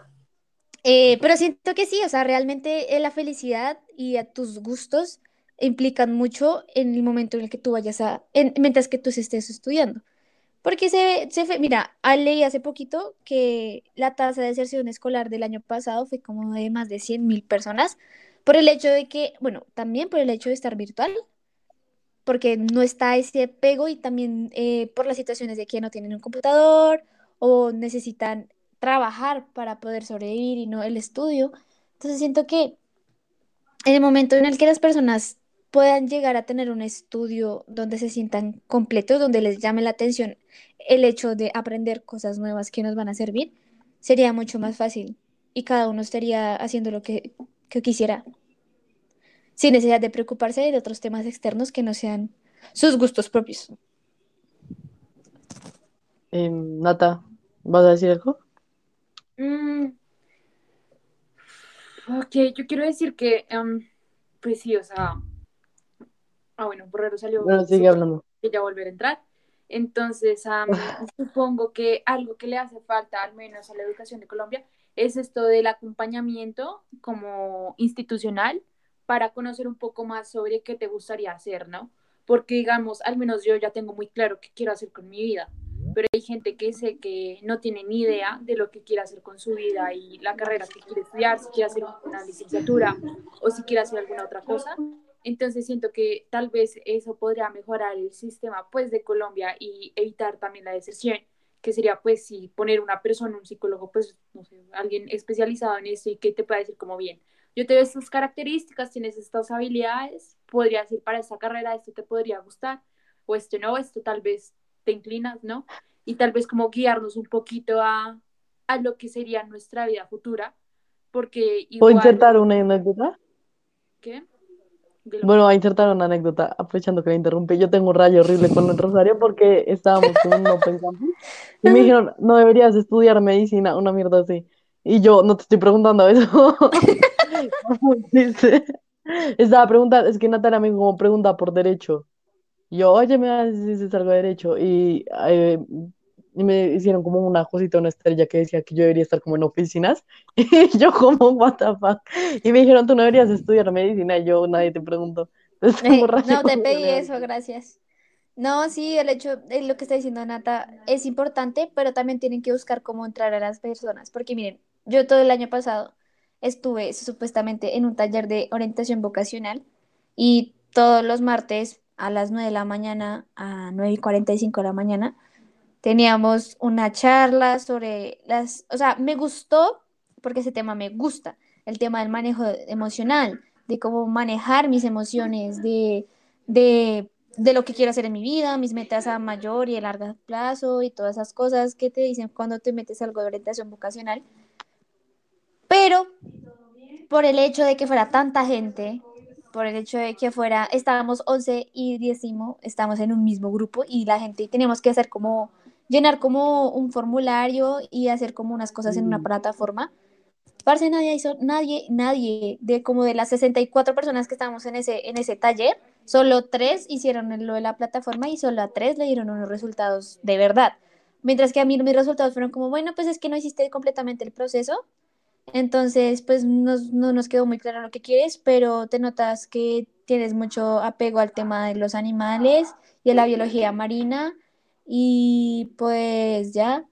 Speaker 1: eh, pero siento que sí, o sea, realmente eh, la felicidad y a tus gustos implican mucho en el momento en el que tú vayas a, en- mientras que tú estés estudiando. Porque se, se mira, ah, leí hace poquito que la tasa de deserción escolar del año pasado fue como de más de 100 mil personas por el hecho de que, bueno, también por el hecho de estar virtual, porque no está ese pego y también eh, por las situaciones de que no tienen un computador o necesitan trabajar para poder sobrevivir y no el estudio. Entonces siento que en el momento en el que las personas puedan llegar a tener un estudio donde se sientan completos, donde les llame la atención el hecho de aprender cosas nuevas que nos van a servir, sería mucho más fácil y cada uno estaría haciendo lo que, que quisiera, sin necesidad de preocuparse de otros temas externos que no sean sus gustos propios.
Speaker 2: Em, Nata, ¿vas a decir algo?
Speaker 3: Mm, ok, yo quiero decir que, em, pues sí, o sea, ah, bueno, Borrero salió
Speaker 2: Bueno, sigue hablando.
Speaker 3: que ya volver a entrar. Entonces, am, <laughs> supongo que algo que le hace falta, al menos a la educación de Colombia, es esto del acompañamiento como institucional para conocer un poco más sobre qué te gustaría hacer, ¿no? Porque, digamos, al menos yo ya tengo muy claro qué quiero hacer con mi vida, pero hay gente que sé que no tiene ni idea de lo que quiere hacer con su vida y la carrera que quiere estudiar, si quiere hacer una licenciatura o si quiere hacer alguna otra cosa. Entonces siento que tal vez eso podría mejorar el sistema pues de Colombia y evitar también la deserción, que sería pues si poner una persona, un psicólogo, pues no sé, alguien especializado en eso y que te pueda decir como bien, yo te veo estas características, tienes estas habilidades, podrías ir para esta carrera, esto te podría gustar, o esto no, esto tal vez te inclinas, ¿no? Y tal vez como guiarnos un poquito a, a lo que sería nuestra vida futura, porque
Speaker 2: ¿Puedo
Speaker 3: igual,
Speaker 2: insertar una anécdota?
Speaker 3: ¿qué?
Speaker 2: Bueno, voy a insertar una anécdota, aprovechando que la interrumpí. Yo tengo un rayo horrible con el Rosario porque estábamos con un Open Campus y me <laughs> dijeron, no deberías estudiar medicina, una mierda así. Y yo, no te estoy preguntando eso. <laughs> ¿Cómo <laughs> dice? Estaba preguntando, es que Natalia me como pregunta por derecho. Y yo, oye, me vas a decir si salgo de derecho. Y, eh, y me hicieron como una cosita, una estrella que decía que yo debería estar como en oficinas. <laughs> Y yo como, what the fuck. Y me dijeron, tú no deberías estudiar medicina. Y yo, nadie te preguntó. <laughs> Tengo
Speaker 1: Eh, no, te pedí eso, gracias. No, sí, el hecho de lo que está diciendo Nata es importante, pero también tienen que buscar cómo entrar a las personas, porque miren, yo todo el año pasado estuve supuestamente en un taller de orientación vocacional y todos los martes a las 9 de la mañana a 9 y 45 de la mañana teníamos una charla sobre las, o sea, me gustó porque ese tema me gusta, el tema del manejo emocional, de cómo manejar mis emociones, de de, de lo que quiero hacer en mi vida, mis metas a mayor y a largo plazo y todas esas cosas que te dicen cuando te metes algo de orientación vocacional. Pero por el hecho de que fuera tanta gente, por el hecho de que fuera, estábamos 11 y 10, estamos en un mismo grupo y la gente teníamos que hacer como, llenar como un formulario y hacer como unas cosas en una plataforma. Parce, nadie hizo, nadie, nadie, de como de las 64 personas que estábamos en ese, en ese taller, solo tres hicieron lo de la plataforma y solo a tres le dieron unos resultados de verdad. Mientras que a mí mis resultados fueron como, bueno, pues es que no hiciste completamente el proceso, entonces, pues no nos quedó muy claro lo que quieres, pero te notas que tienes mucho apego al tema de los animales y a la biología marina y pues ya,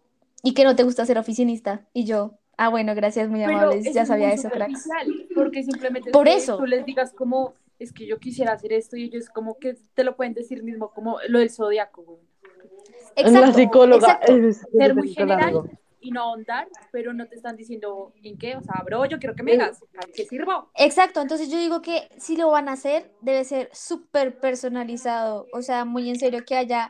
Speaker 1: y que no te gusta ser oficinista. Y yo, ah, bueno, gracias, muy amables, ya sabía eso, cracks.
Speaker 3: Porque simplemente
Speaker 1: Por eso.
Speaker 3: tú les digas como, es que yo quisiera hacer esto y ellos como que te lo pueden decir mismo, como lo del zodiaco.
Speaker 1: Exacto,
Speaker 2: la psicóloga es,
Speaker 3: ser muy general y no ahondar, pero no te están diciendo en qué, o sea, bro, yo quiero que me digas, qué sirvo?
Speaker 1: Exacto, entonces yo digo que si lo van a hacer, debe ser súper personalizado, o sea, muy en serio que haya,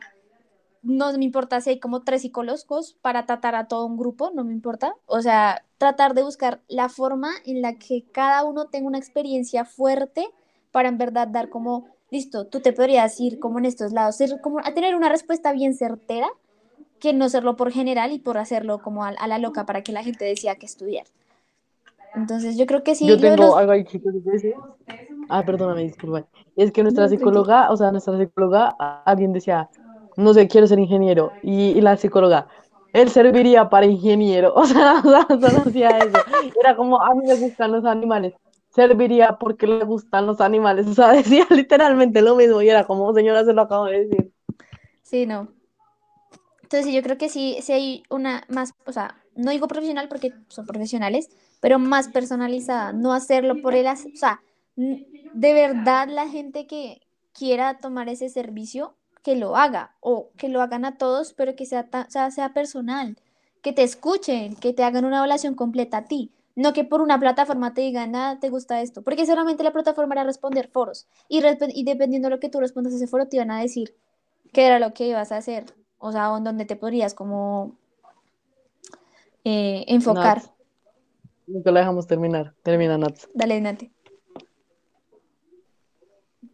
Speaker 1: no me importa si hay como tres psicólogos para tratar a todo un grupo, no me importa, o sea, tratar de buscar la forma en la que cada uno tenga una experiencia fuerte para en verdad dar como, listo, tú te podrías ir como en estos lados, ser como a tener una respuesta bien certera que no hacerlo por general y por hacerlo como a, la loca para que la gente decía que estudiar. Entonces yo creo que sí.
Speaker 2: Yo tengo algo ahí, chicos. Ah, perdóname, disculpa. Es que nuestra psicóloga, o sea, nuestra psicóloga, alguien decía, no sé, quiero ser ingeniero. Y, la psicóloga, él serviría para ingeniero. <laughs> O sea, no hacía eso. Era como, a mí me gustan los animales. Serviría porque le gustan los animales. O sea, decía <laughs> literalmente lo mismo. Y era como, señora, se lo acabo de decir.
Speaker 1: Sí, no. Entonces yo creo que sí, sí hay una más, o sea, no digo profesional porque son profesionales, pero más personalizada, no hacerlo por el, o sea, de verdad la gente que quiera tomar ese servicio, que lo haga, o que lo hagan a todos, pero que sea, sea, sea personal, que te escuchen, que te hagan una evaluación completa a ti, no que por una plataforma te digan, nada, te gusta esto, porque solamente la plataforma era responder foros, y, y dependiendo de lo que tú respondas a ese foro, te iban a decir qué era lo que ibas a hacer o sea, en donde te podrías como eh, enfocar.
Speaker 2: Nunca la dejamos terminar. Termina, Nats.
Speaker 1: Dale, Nate.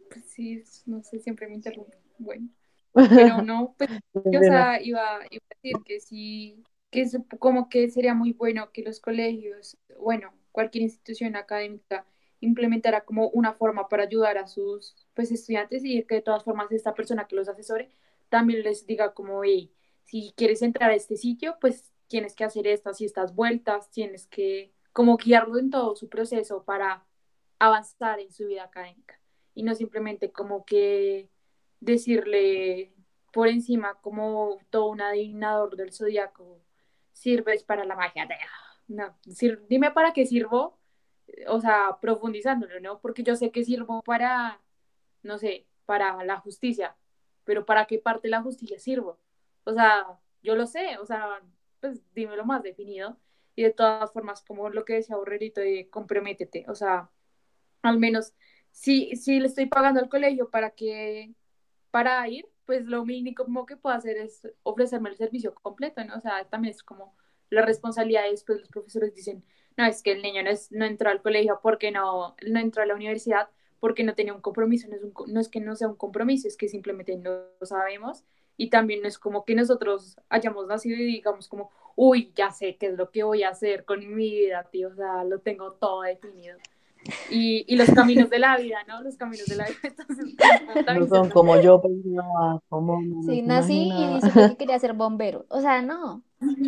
Speaker 3: Pues sí, no sé, siempre me interrumpo. Bueno. Pero <laughs> no, pues yo o sea, iba, iba, a decir que sí, que es como que sería muy bueno que los colegios, bueno, cualquier institución académica implementara como una forma para ayudar a sus pues estudiantes y que de todas formas esta persona que los asesore también les diga como, si quieres entrar a este sitio, pues tienes que hacer estas y estas vueltas, tienes que como guiarlo en todo su proceso para avanzar en su vida académica y no simplemente como que decirle por encima como todo un adivinador del zodiaco sirves para la magia. No, dime para qué sirvo, o sea, profundizándolo, ¿no? Porque yo sé que sirvo para, no sé, para la justicia, pero ¿para qué parte la justicia sirvo? O sea, yo lo sé, o sea, pues dímelo más definido. Y de todas formas, como lo que decía Borrerito, de comprométete, o sea, al menos si, si le estoy pagando al colegio para que, para ir, pues lo mínimo que puedo hacer es ofrecerme el servicio completo, ¿no? O sea, también es como la responsabilidad después los profesores dicen, no, es que el niño no, es, no entró al colegio porque no, no entró a la universidad, porque no tenía un compromiso, no es, no es que no sea un compromiso, es que simplemente no lo sabemos y también no es como que nosotros hayamos nacido y digamos como, uy, ya sé qué es lo que voy a hacer con mi vida, tío, o sea, lo tengo todo definido. Y, y los caminos de la vida, ¿no? Los caminos de la vida. <laughs> Entonces,
Speaker 2: no son como yo pensaba, como...
Speaker 1: Sí, nací y dije que quería ser bombero. O sea, no.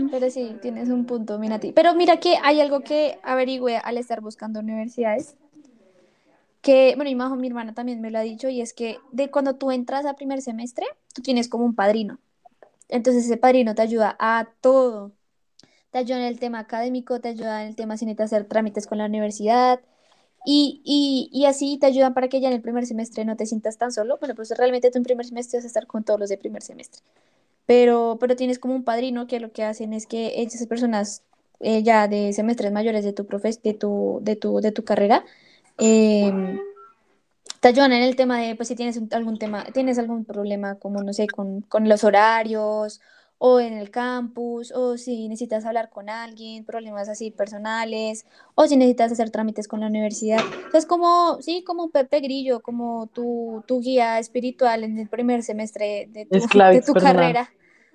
Speaker 1: Pero sí, tienes un punto, mira ti. Pero mira que hay algo que averigüe al estar buscando universidades que, bueno, mi, mi hermana también me lo ha dicho, y es que de cuando tú entras a primer semestre, tú tienes como un padrino. Entonces ese padrino te ayuda a todo. Te ayuda en el tema académico, te ayuda en el tema si necesitas hacer trámites con la universidad, y, y, y, así te ayudan para que ya en el primer semestre no te sientas tan solo. Bueno, pues realmente tú en primer semestre vas a estar con todos los de primer semestre. Pero, pero tienes como un padrino que lo que hacen es que esas personas eh, ya de semestres mayores de tu, profes de tu, de tu, de tu carrera Em, te ayudan en el tema de, pues si tienes un- algún tema, tienes algún problema como, no sé, con, con los horarios o en el campus, o si necesitas hablar con alguien, problemas así personales, o si necesitas hacer trámites con la universidad. Entonces, como, sí, como Pepe Grillo, como tu, tu guía espiritual en el primer semestre de tu, de carrera.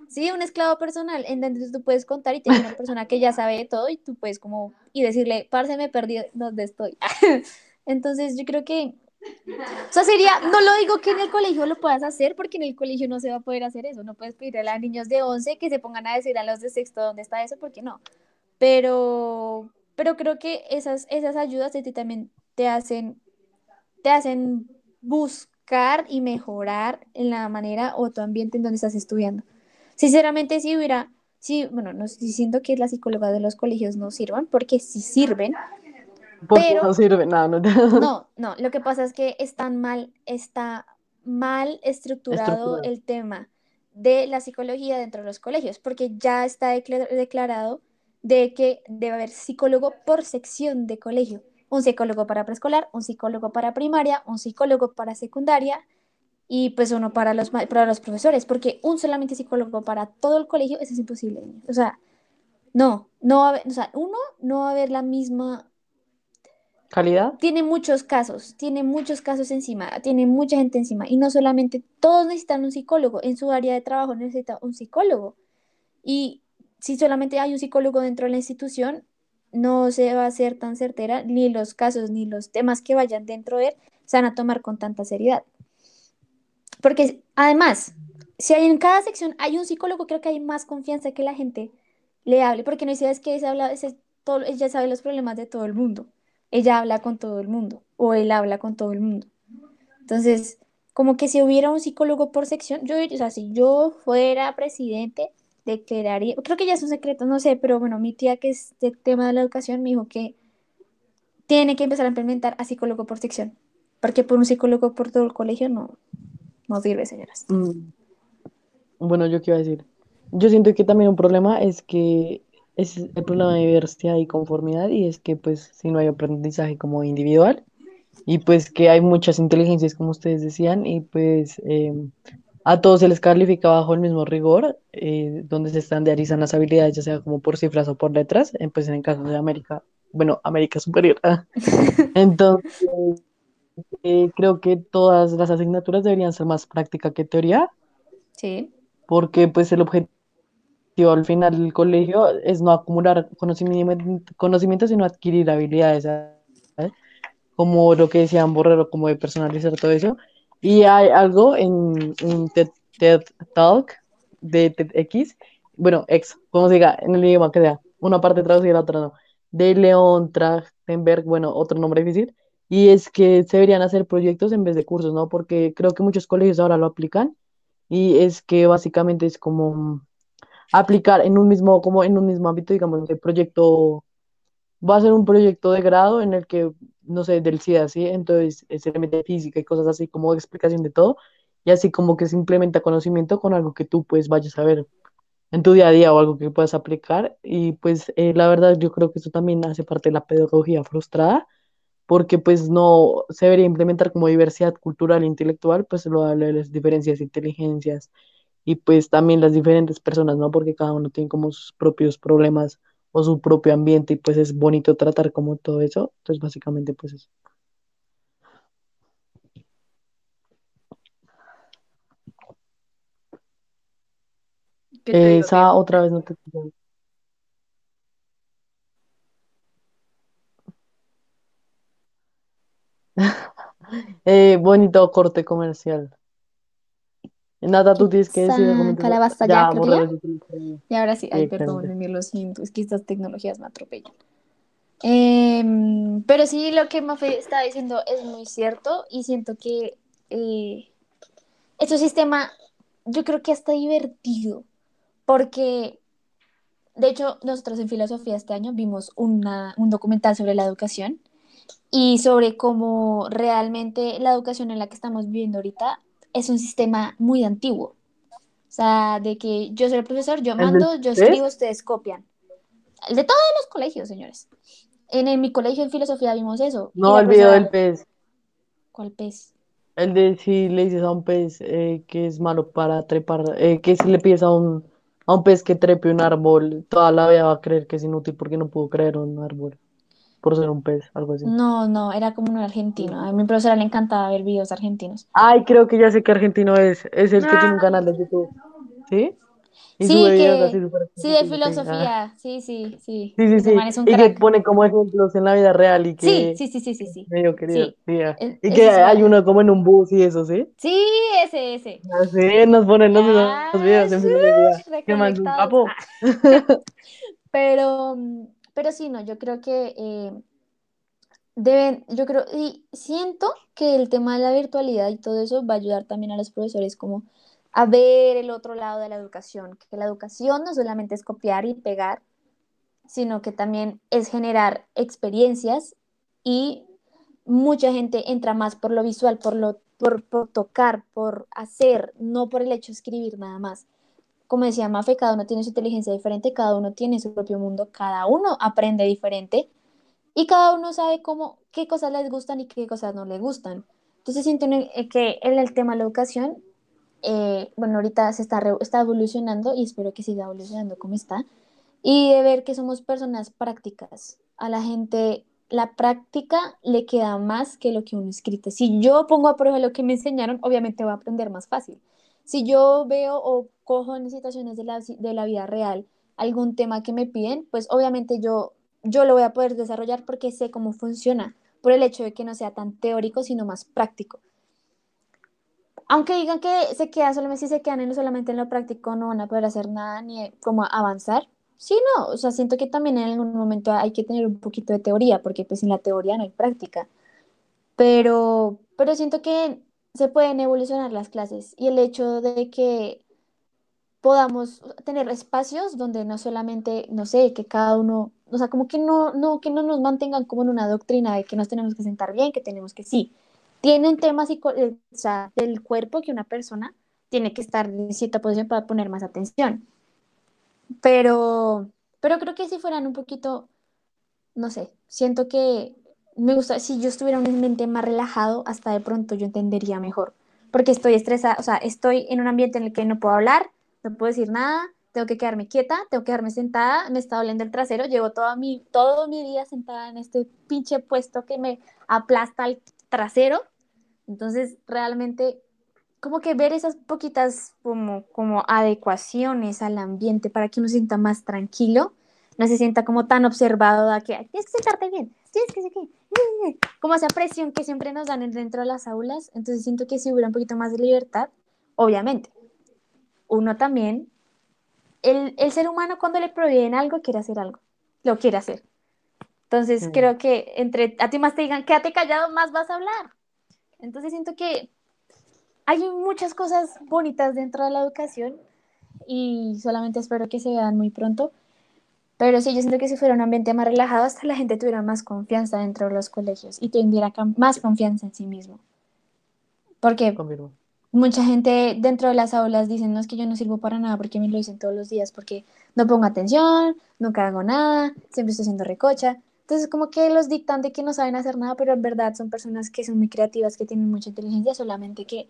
Speaker 1: Sí, un esclavo personal, en donde tú puedes contar y tienes una persona que ya sabe de todo y tú puedes como, y decirle, parce, me perdí, ¿dónde estoy? <laughs> Entonces, yo creo que o sea, sería, no lo digo que en el colegio lo puedas hacer, porque en el colegio no se va a poder hacer eso. No puedes pedirle a los niños de 11 que se pongan a decir a los de sexto dónde está eso, porque no. Pero, pero creo que esas, esas ayudas de ti también te hacen, te hacen buscar y mejorar en la manera o tu ambiente en donde estás estudiando. Sinceramente, si hubiera, sí, bueno, no estoy diciendo que las psicólogas de los colegios no sirvan, porque sí sirven, Pero-
Speaker 2: no sirve nada, no,
Speaker 1: no, <laughs> no, lo que pasa es que están mal, está mal estructurado
Speaker 2: Estructurado.
Speaker 1: el tema de la psicología dentro de los colegios, porque ya está decla- declarado de que debe haber psicólogo por sección de colegio. Un psicólogo para preescolar, un psicólogo para primaria, un psicólogo para secundaria y pues uno para los, para los profesores, porque un solamente psicólogo para todo el colegio, eso es imposible. O sea, no, no va a haber, o sea, uno, no va a haber la misma
Speaker 2: calidad.
Speaker 1: tiene muchos casos, tiene muchos casos encima, tiene mucha gente encima. Y no solamente todos necesitan un psicólogo, en su área de trabajo necesita un psicólogo. Y si solamente hay un psicólogo dentro de la institución, no se va a ser tan certera, ni los casos ni los temas que vayan dentro de él se van a tomar con tanta seriedad. Porque además, si hay en cada sección hay un psicólogo, creo que hay más confianza que la gente le hable, porque no es que ella habla, ese- todo, ella sabe los problemas de todo el mundo ella habla con todo el mundo o él habla con todo el mundo. Entonces, como que si hubiera un psicólogo por sección, yo, o sea, si yo fuera presidente, declararía, creo que ya es un secreto, no sé, pero bueno, mi tía que es del tema de la educación me dijo que tiene que empezar a implementar a psicólogo por sección, porque por un psicólogo por todo el colegio no, no sirve, señoras.
Speaker 2: Mm. Bueno, yo qué iba a decir. Yo siento que también un problema es que es el problema de diversidad y conformidad y es que pues si no hay aprendizaje como individual y pues que hay muchas inteligencias como ustedes decían y pues eh, a todos se les califica bajo el mismo rigor eh, donde se estandarizan las habilidades ya sea como por cifras o por letras, eh, pues en el caso de América, bueno, América Superior. <laughs> ah. Entonces, eh, creo que todas las asignaturas deberían ser más práctica que teoría
Speaker 1: Sí,
Speaker 2: porque pues el objetivo al final del colegio es no acumular conocimiento, conocimiento sino adquirir habilidades, ¿sabes? Como lo que decían Borrero, como de personalizar todo eso. Y hay algo en, TED, TED Talk de TEDx, bueno, ex, como se diga, en el idioma que sea, una parte traducida y la otra no, de Leon Trachtenberg, bueno, otro nombre difícil, y es que se deberían hacer proyectos en vez de cursos, ¿no? Porque creo que muchos colegios ahora lo aplican y es que básicamente es como aplicar en un mismo, como en un mismo ámbito, digamos, el proyecto, va a ser un proyecto de grado en el que, no sé, del SIDA, ¿sí? Entonces se le mete física y cosas así como explicación de todo, y así como que se implementa conocimiento con algo que tú pues vayas a ver en tu día a día o algo que puedas aplicar, y pues eh, la verdad yo creo que eso también hace parte de la pedagogía frustrada, porque pues no se debería implementar como diversidad cultural e intelectual, pues lo de las diferencias de inteligencias y pues también las diferentes personas, ¿no? Porque cada uno tiene como sus propios problemas o su propio ambiente y pues es bonito tratar como todo eso. Entonces básicamente pues eso.
Speaker 3: ¿Qué te digo,
Speaker 2: Esa otra vez no te. <laughs> Eh, bonito corte comercial. Nada, tú tienes que decir
Speaker 1: calabaza
Speaker 2: Ya,
Speaker 1: ya. Y ahora sí, ay, perdónenme, lo siento, es que estas tecnologías me atropellan. Em, pero sí, lo que Mafe está diciendo es muy cierto y siento que eh, este sistema, yo creo que está divertido, porque de hecho nosotros en filosofía este año vimos una, un documental sobre la educación y sobre cómo realmente la educación en la que estamos viviendo ahorita es un sistema muy antiguo. O sea, de que yo soy el profesor, yo
Speaker 2: ¿El de
Speaker 1: mando, yo escribo, ustedes copian. El de todos los colegios, señores. En, mi colegio en filosofía vimos eso.
Speaker 2: No, el video del pez.
Speaker 1: ¿Cuál pez?
Speaker 2: El de si le dices a un pez eh, que es malo para trepar, eh, que si le pides a un, a un pez que trepe un árbol, toda la vida va a creer que es inútil porque no pudo creer un árbol por ser un pez, algo así.
Speaker 1: No, no, era como un argentino. A mi profesora le encantaba ver videos argentinos.
Speaker 2: Ay, creo que ya sé qué argentino es. Es el que tiene un canal de YouTube. ¿Sí? Y
Speaker 1: Sí, que,
Speaker 2: así
Speaker 1: sí, de.
Speaker 2: Ah,
Speaker 1: filosofía. Sí, sí, sí.
Speaker 2: Sí, sí,
Speaker 1: Ese
Speaker 2: sí.
Speaker 1: man es un
Speaker 2: Y que pone como ejemplos en la vida real y que
Speaker 1: sí, sí, sí, sí, sí.
Speaker 2: medio querido.
Speaker 1: Sí,
Speaker 2: Sí, ah. Y que hay uno como en un bus y eso, ¿sí?
Speaker 1: Sí, ese, ese.
Speaker 2: Así nos ponen los,
Speaker 1: Ah,
Speaker 2: videos en filosofía. un
Speaker 1: reconectados.
Speaker 2: capo.
Speaker 1: Ah. <laughs> Pero, mm, pero sí, no, yo creo que eh, deben, yo creo, y siento que el tema de la virtualidad y todo eso va a ayudar también a los profesores como a ver el otro lado de la educación, que la educación no solamente es copiar y pegar, sino que también es generar experiencias y mucha gente entra más por lo visual, por lo, por, por tocar, por hacer, no por el hecho de escribir nada más. Como decía Mafe, cada uno tiene su inteligencia diferente, cada uno tiene su propio mundo, cada uno aprende diferente y cada uno sabe cómo, qué cosas les gustan y qué cosas no les gustan. Entonces siento en- eh, que en el tema de la educación, eh, bueno, ahorita se está, está evolucionando y espero que siga evolucionando como está, y de ver que somos personas prácticas. A la gente la práctica le queda más que lo que uno escrito. Si yo pongo a prueba lo que me enseñaron, obviamente voy a aprender más fácil. Si yo veo o cojo en situaciones de la, de la vida real algún tema que me piden, pues obviamente yo, yo lo voy a poder desarrollar porque sé cómo funciona, por el hecho de que no sea tan teórico, sino más práctico. Aunque digan que se queda solamente si se quedan en, solamente en lo práctico, no van a poder hacer nada ni como avanzar. Sí, no, o sea, siento que también en algún momento hay que tener un poquito de teoría, porque pues sin la teoría no hay práctica. Pero, pero siento que se pueden evolucionar las clases y el hecho de que podamos tener espacios donde no solamente, no sé, que cada uno, o sea, como que no, no, que no nos mantengan como en una doctrina de que nos tenemos que sentar bien, que tenemos que sí. Tiene un tema o sea, del cuerpo que una persona tiene que estar en cierta posición para poner más atención. Pero, pero creo que si fueran un poquito, no sé, siento que me gusta, si yo estuviera un ambiente más relajado, hasta de pronto yo entendería mejor. Porque estoy estresada, o sea, estoy en un ambiente en el que no puedo hablar, no puedo decir nada, tengo que quedarme quieta, tengo que quedarme sentada, me está doliendo el trasero, llevo toda mi, todo mi día sentada en este pinche puesto que me aplasta el trasero. Entonces, realmente, como que ver esas poquitas como, como adecuaciones al ambiente para que uno se sienta más tranquilo, no se sienta como tan observado de que "Ay, tienes que sentarte bien, tienes que <laughs> como esa presión que siempre nos dan dentro de las aulas. Entonces, siento que si hubiera un poquito más de libertad, obviamente, uno también, el, el ser humano cuando le prohíben algo quiere hacer algo, lo quiere hacer. Entonces, creo que entre a ti más te digan, quédate callado, más vas a hablar. Entonces, siento que hay muchas cosas bonitas dentro de la educación y solamente espero que se vean muy pronto. Pero sí, yo siento que si fuera un ambiente más relajado, hasta la gente tuviera más confianza dentro de los colegios y tuviera más confianza en sí mismo. Porque
Speaker 2: Confirmo.
Speaker 1: mucha gente dentro de las aulas dicen, no es que yo no sirvo para nada porque me lo dicen todos los días, porque no pongo atención, nunca hago nada, siempre estoy haciendo recocha. Entonces, como que los dictan de que no saben hacer nada, pero en verdad son personas que son muy creativas, que tienen mucha inteligencia, solamente que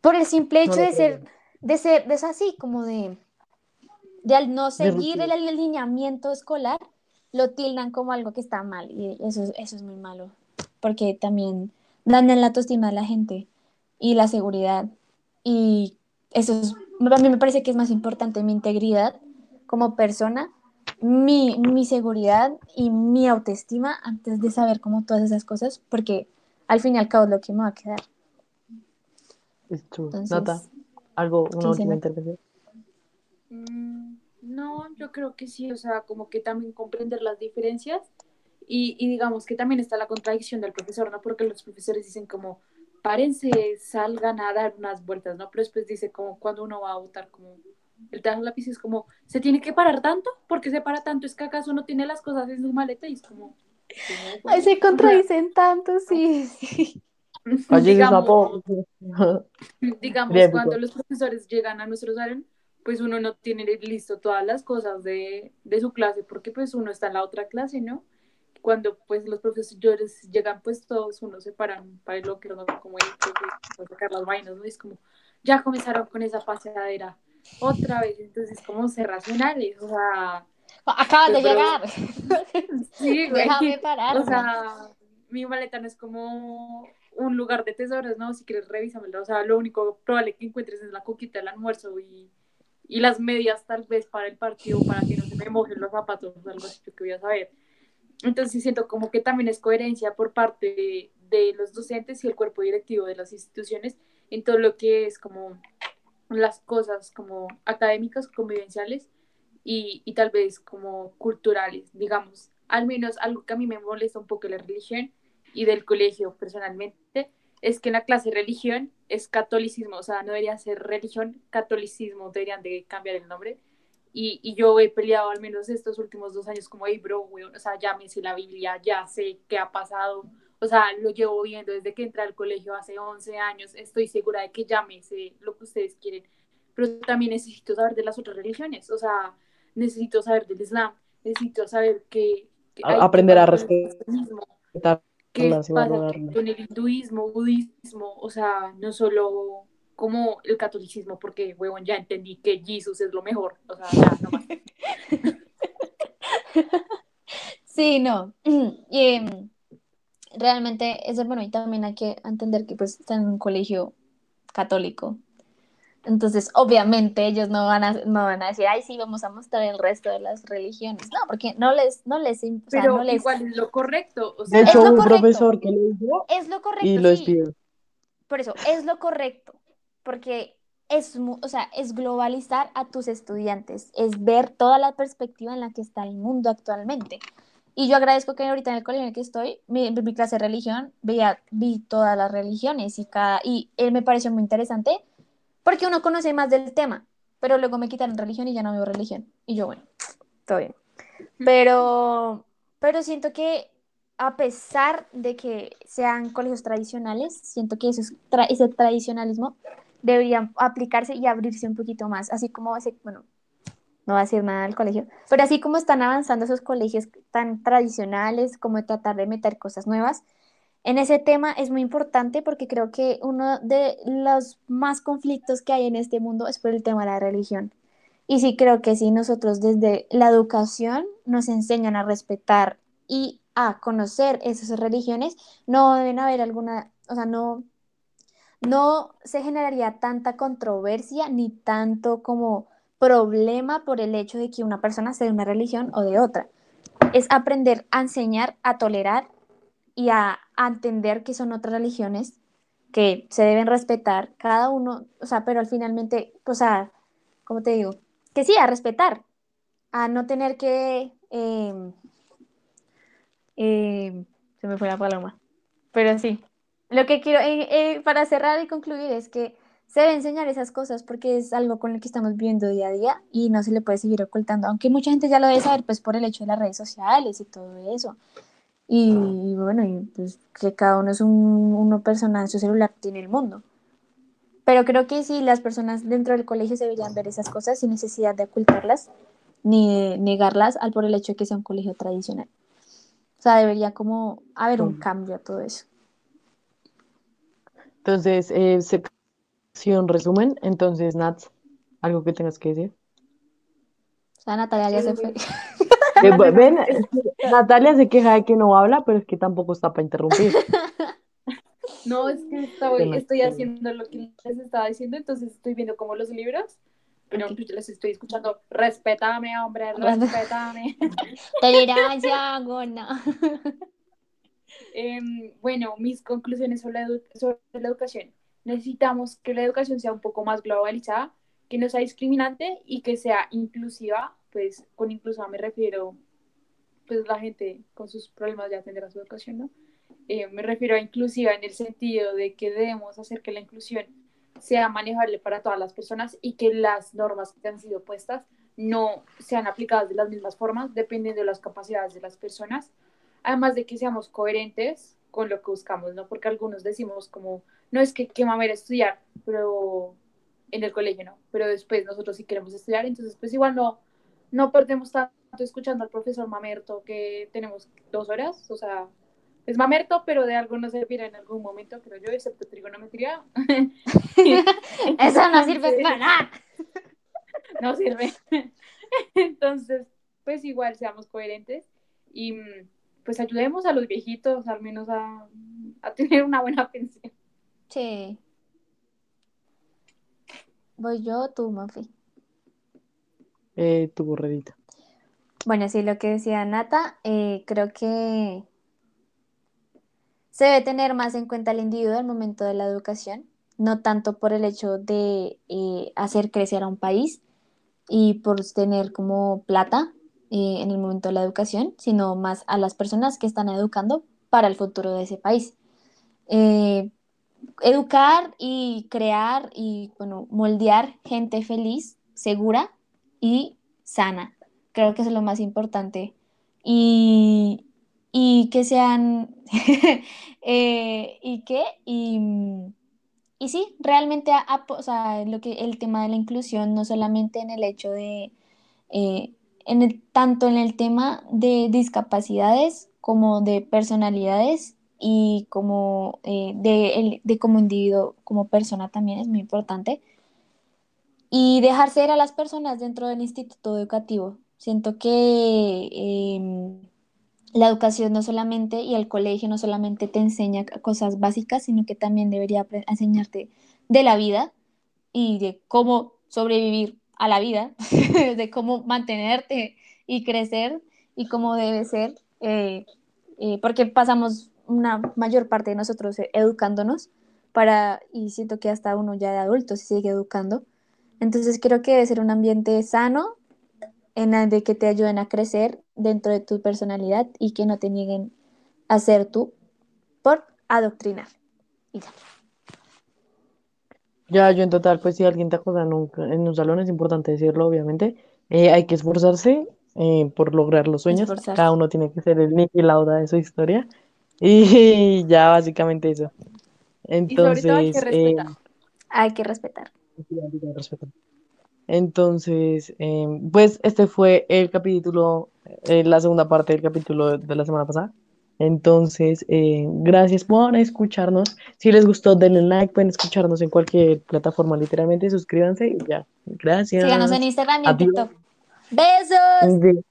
Speaker 1: por el simple hecho de ser, de ser, de ser así, como de, de al no seguir el alineamiento escolar, lo tildan como algo que está mal, y eso, es- eso es muy malo, porque también dañan la autoestima de la gente y la seguridad, y eso es, a mí me parece que es más importante mi integridad como persona, mi, mi seguridad y mi autoestima antes de saber como todas esas cosas, porque al fin y al cabo es lo que me va a quedar.
Speaker 2: Es true.
Speaker 1: Entonces,
Speaker 2: Nata, algo,
Speaker 1: ¿qué
Speaker 2: una última intervención.
Speaker 3: Mm, No, yo creo que sí, o sea, como que también comprender las diferencias y, y digamos que también está la contradicción del profesor, ¿no? Porque los profesores dicen como, párense, salgan a dar unas vueltas, ¿no? Pero después dice como cuando uno va a votar, como el trajo lápiz es como, ¿se tiene que parar tanto? ¿Por qué se para tanto? ¿Es que acaso no tiene las cosas en su maleta? Y es como... como,
Speaker 1: Ay, se contradicen tanto, sí,
Speaker 3: digamos, digamos, cuando los profesores llegan a nuestro salón, pues uno no tiene listo todas las cosas de, de su clase, porque pues uno está en la otra clase, ¿no? cuando pues los profesores llegan, pues todos unos se paran para el locker, ¿no? como el para sacar las vainas, ¿no? Es como, ya comenzaron con esa paseadera otra vez, entonces como ser racionales, o sea...
Speaker 1: Acabas de llegar. <laughs>
Speaker 3: Sí, <laughs> güey.
Speaker 1: Déjame parar.
Speaker 3: O sea, mi maleta no es como un lugar de tesoros, ¿no? Si quieres, revísamelo. O sea, lo único probable que encuentres es la coquita del almuerzo y, y las medias tal vez para el partido, para que no se me mojen los zapatos, algo así que voy a saber. Entonces siento como que también es coherencia por parte de, de los docentes y el cuerpo directivo de las instituciones en todo lo que es como las cosas como académicas, convivenciales y, y tal vez como culturales, digamos. Al menos algo que a mí me molesta un poco la religión y del colegio personalmente es que en la clase de religión es catolicismo, o sea, no debería ser religión, catolicismo, deberían de cambiar el nombre. Y, y yo he peleado al menos estos últimos dos años como, hey, bro, weón, o sea, ya me sé la Biblia, ya sé qué ha pasado, o sea, lo llevo viendo desde que entré al colegio hace 11 años, estoy segura de que ya me sé lo que ustedes quieren, pero también necesito saber de las otras religiones, o sea, necesito saber del Islam, necesito saber que... que
Speaker 2: Aprender a respetar y
Speaker 3: pasa con el hinduismo, budismo, o sea, no solo como el catolicismo, porque, huevón, ya entendí que Jesús es lo mejor, o sea, ya, no más. <laughs>
Speaker 1: Sí, no. <clears throat> Y em, realmente es bueno y también hay que entender que pues están en un colegio católico. Entonces, obviamente ellos no van a, no van a decir, ay, sí, vamos a mostrar el resto de las religiones. No, porque no les, no les, o sea,
Speaker 3: Pero
Speaker 1: no les,
Speaker 3: igual es lo correcto, o sea,
Speaker 2: De hecho,
Speaker 1: lo
Speaker 2: un
Speaker 1: correcto.
Speaker 2: profesor que lo hizo
Speaker 1: es lo correcto,
Speaker 2: y lo
Speaker 1: sí.
Speaker 2: despidió.
Speaker 1: Por eso, es lo correcto, porque es, o sea, es globalizar a tus estudiantes, es ver toda la perspectiva en la que está el mundo actualmente. Y yo agradezco que ahorita en el colegio en el que estoy, mi, mi clase de religión, veía, vi todas las religiones y, cada, y él me pareció muy interesante porque uno conoce más del tema, pero luego me quitaron religión y ya no veo religión. Y yo, bueno, todo bien. Pero, pero siento que a pesar de que sean colegios tradicionales, siento que tra- ese tradicionalismo debería aplicarse y abrirse un poquito más, así como ese, bueno, no va a decir nada del colegio, pero así como están avanzando esos colegios tan tradicionales, como tratar de meter cosas nuevas, en ese tema es muy importante porque creo que uno de los más conflictos que hay en este mundo es por el tema de la religión. Y sí creo que si nosotros desde la educación nos enseñan a respetar y a conocer esas religiones, no deben haber alguna, o sea, no, no se generaría tanta controversia ni tanto como problema por el hecho de que una persona sea de una religión o de otra. Es aprender a enseñar, a tolerar y a, a entender que son otras religiones que se deben respetar cada uno, o sea, pero al finalmente, o sea, ¿cómo te digo? Que sí, a respetar, a no tener que... eh, eh, se me fue la paloma, pero sí. Lo que quiero, eh, eh, para cerrar y concluir, es que se debe enseñar esas cosas porque es algo con lo que estamos viviendo día a día y no se le puede seguir ocultando, aunque mucha gente ya lo debe saber, pues por el hecho de las redes sociales y todo eso. Y, y bueno, y pues que cada uno es un uno persona en su celular, tiene el mundo. Pero creo que sí, las personas dentro del colegio se deberían ver esas cosas sin necesidad de ocultarlas ni de negarlas al por el hecho de que sea un colegio tradicional. O sea, debería como haber un cambio a todo eso.
Speaker 2: Entonces, eh, sección resumen. Entonces, Nats, algo que tengas que decir.
Speaker 1: O sea, Natalia ya se fue. <laughs>
Speaker 2: Eh, ven, Natalia se queja de que no habla, pero es que tampoco está para interrumpir. <laughs>
Speaker 3: No, es que estoy, estoy haciendo lo que les estaba diciendo, entonces estoy viendo como los libros, pero
Speaker 1: Ok.
Speaker 3: yo les estoy escuchando. Respétame, hombre, <laughs> respétame. <laughs>
Speaker 1: Tolerancia, gona.
Speaker 3: Em, bueno, mis conclusiones sobre la, sobre la educación. Necesitamos que la educación sea un poco más globalizada, que no sea discriminante y que sea inclusiva. Pues con inclusiva me refiero, pues la gente con sus problemas ya tendrá su educación, ¿no? Eh, me refiero a inclusiva en el sentido de que debemos hacer que la inclusión sea manejable para todas las personas y que las normas que han sido puestas no sean aplicadas de las mismas formas dependiendo de las capacidades de las personas además de que seamos coherentes con lo que buscamos, ¿no? Porque algunos decimos como, no es que qué mamera estudiar, pero en el colegio no, pero después nosotros sí queremos estudiar, entonces pues igual no, no perdemos tanto escuchando al profesor Mamerto que tenemos dos horas, o sea, es Mamerto, pero de algo no servirá en algún momento, creo yo, excepto trigonometría. <laughs>
Speaker 1: Eso no sirve para nada.
Speaker 3: No sirve. <laughs> Entonces, pues igual seamos coherentes y pues ayudemos a los viejitos al menos a, a tener una buena pensión.
Speaker 1: Sí. Voy yo, tú, Mafi.
Speaker 2: Eh, tu borrerita.
Speaker 1: Bueno, sí, lo que decía Nata, eh, creo que se debe tener más en cuenta el individuo al momento de la educación, no tanto por el hecho de eh, hacer crecer a un país y por tener como plata en el momento de la educación, sino más a las personas que están educando para el futuro de ese país. Educar y crear y bueno, moldear gente feliz, segura y sana. Creo que es lo más importante. Y, y que sean, <laughs> eh, y qué, y, y sí, realmente o sea, lo que, el tema de la inclusión, no solamente en el hecho de, eh, en el, tanto en el tema de discapacidades como de personalidades y como eh, de, el- de como individuo, como persona también es muy importante. Y dejar ser a las personas dentro del instituto educativo. Siento que em, la educación no solamente y el colegio no solamente te enseña cosas básicas, sino que también debería enseñarte de la vida y de cómo sobrevivir a la vida, <laughs> de cómo mantenerte y crecer y cómo debe ser, eh, eh, porque pasamos una mayor parte de nosotros eh, educándonos para, y siento que hasta uno ya de adulto se sigue educando. Entonces creo que debe ser un ambiente sano en el de que te ayuden a crecer dentro de tu personalidad y que no te nieguen a ser tú por adoctrinar. Y ya.
Speaker 2: Ya, yo en total, pues si alguien te acosa en un, en un salón, es importante decirlo, obviamente. Eh, hay que esforzarse eh, por lograr los sueños.
Speaker 1: Esforzarse.
Speaker 2: Cada uno tiene que ser el Nicky Lauda de su historia. Y <laughs> ya, básicamente eso.
Speaker 3: Y sobre todo hay que
Speaker 2: Entonces, eh,
Speaker 3: respetar.
Speaker 2: Hay que respetar. Entonces, eh, pues este fue el capítulo, eh, la segunda parte del capítulo de la semana pasada. Entonces, eh, gracias por escucharnos. Si les gustó, denle like, pueden escucharnos en cualquier plataforma, literalmente, suscríbanse y ya. Gracias.
Speaker 1: Síganos en Instagram y en
Speaker 2: Adiós.
Speaker 1: TikTok. Besos.
Speaker 2: Sí.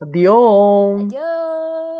Speaker 2: Adiós.
Speaker 1: Adiós.